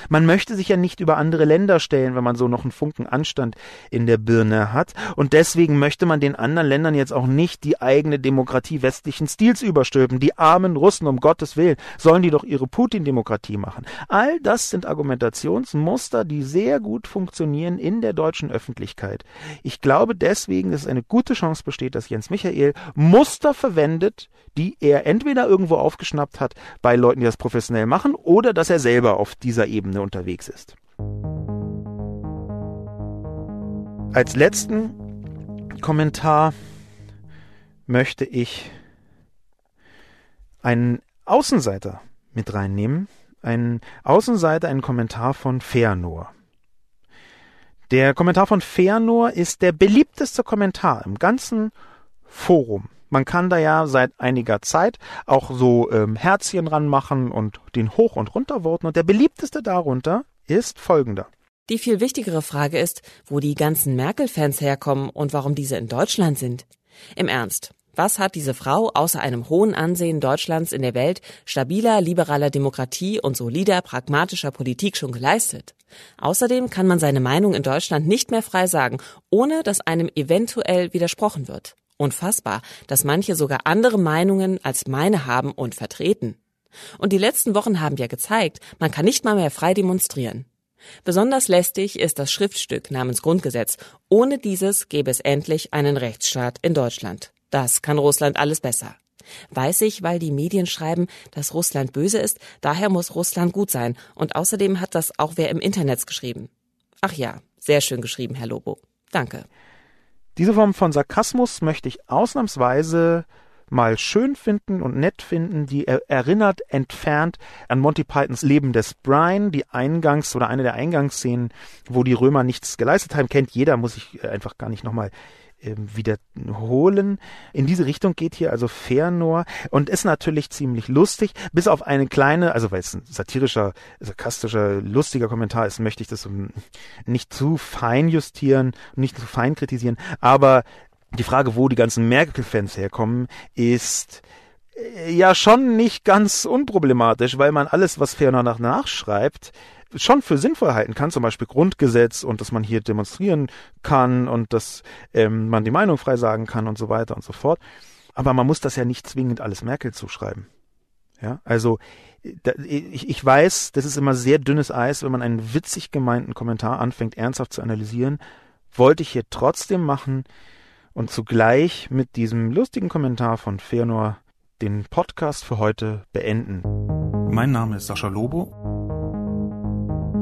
Man möchte sich ja nicht über andere Länder stellen, wenn man so noch einen Funken Anstand in der Birne hat. Und deswegen möchte man den anderen Ländern jetzt auch nicht die eigene Demokratie westlichen Stils überstülpen. Die armen Russen, um Gottes Willen, sollen die doch ihre Putin-Demokratie machen. All das sind Argumentationsmuster, die sehr gut funktionieren in der deutschen Öffentlichkeit. Ich glaube deswegen, dass es eine gute Chance besteht, dass Jens Michael Muster verwendet, die er entweder irgendwo aufgeschnappt hat bei Leuten, die das professionell machen, oder dass er selber auf dieser Ebene unterwegs ist. Als letzten Kommentar möchte ich einen Außenseiter mit reinnehmen. Einen Außenseiter, einen Kommentar von Fernor. Der Kommentar von Fernor ist der beliebteste Kommentar im ganzen Forum. Man kann da ja seit einiger Zeit auch so ähm, Herzchen ranmachen und den hoch und runter voten. Und der beliebteste darunter ist folgender. Die viel wichtigere Frage ist, wo die ganzen Merkel-Fans herkommen und warum diese in Deutschland sind. Im Ernst. Was hat diese Frau außer einem hohen Ansehen Deutschlands in der Welt, stabiler, liberaler Demokratie und solider, pragmatischer Politik schon geleistet? Außerdem kann man seine Meinung in Deutschland nicht mehr frei sagen, ohne dass einem eventuell widersprochen wird. Unfassbar, dass manche sogar andere Meinungen als meine haben und vertreten. Und die letzten Wochen haben ja gezeigt, man kann nicht mal mehr frei demonstrieren. Besonders lästig ist das Schriftstück namens Grundgesetz. Ohne dieses gäbe es endlich einen Rechtsstaat in Deutschland. Das kann Russland alles besser. Weiß ich, weil die Medien schreiben, dass Russland böse ist, daher muss Russland gut sein. Und außerdem hat das auch wer im Internet geschrieben. Ach ja, sehr schön geschrieben, Herr Lobo. Danke. Diese Form von Sarkasmus möchte ich ausnahmsweise mal schön finden und nett finden, die erinnert entfernt an Monty Pythons Leben des Brian, die Eingangs- oder eine der Eingangsszenen, wo die Römer nichts geleistet haben, kennt jeder, muss ich äh, einfach gar nicht nochmal wiederholen. In diese Richtung geht hier also Fernor und ist natürlich ziemlich lustig, bis auf eine kleine, also weil es ein satirischer, sarkastischer, lustiger Kommentar ist, möchte ich das nicht zu fein justieren, nicht zu fein kritisieren, aber die Frage, wo die ganzen Merkel-Fans herkommen, ist äh, ja schon nicht ganz unproblematisch, weil man alles, was Ferner nach nachschreibt, schon für sinnvoll halten kann, zum Beispiel Grundgesetz und dass man hier demonstrieren kann und dass ähm, man die Meinung frei sagen kann und so weiter und so fort. Aber man muss das ja nicht zwingend alles Merkel zuschreiben. Ja, also da, ich, ich weiß, das ist immer sehr dünnes Eis, wenn man einen witzig gemeinten Kommentar anfängt, ernsthaft zu analysieren. Wollte ich hier trotzdem machen, und zugleich mit diesem lustigen Kommentar von Fëanor den Podcast für heute beenden. Mein Name ist Sascha Lobo.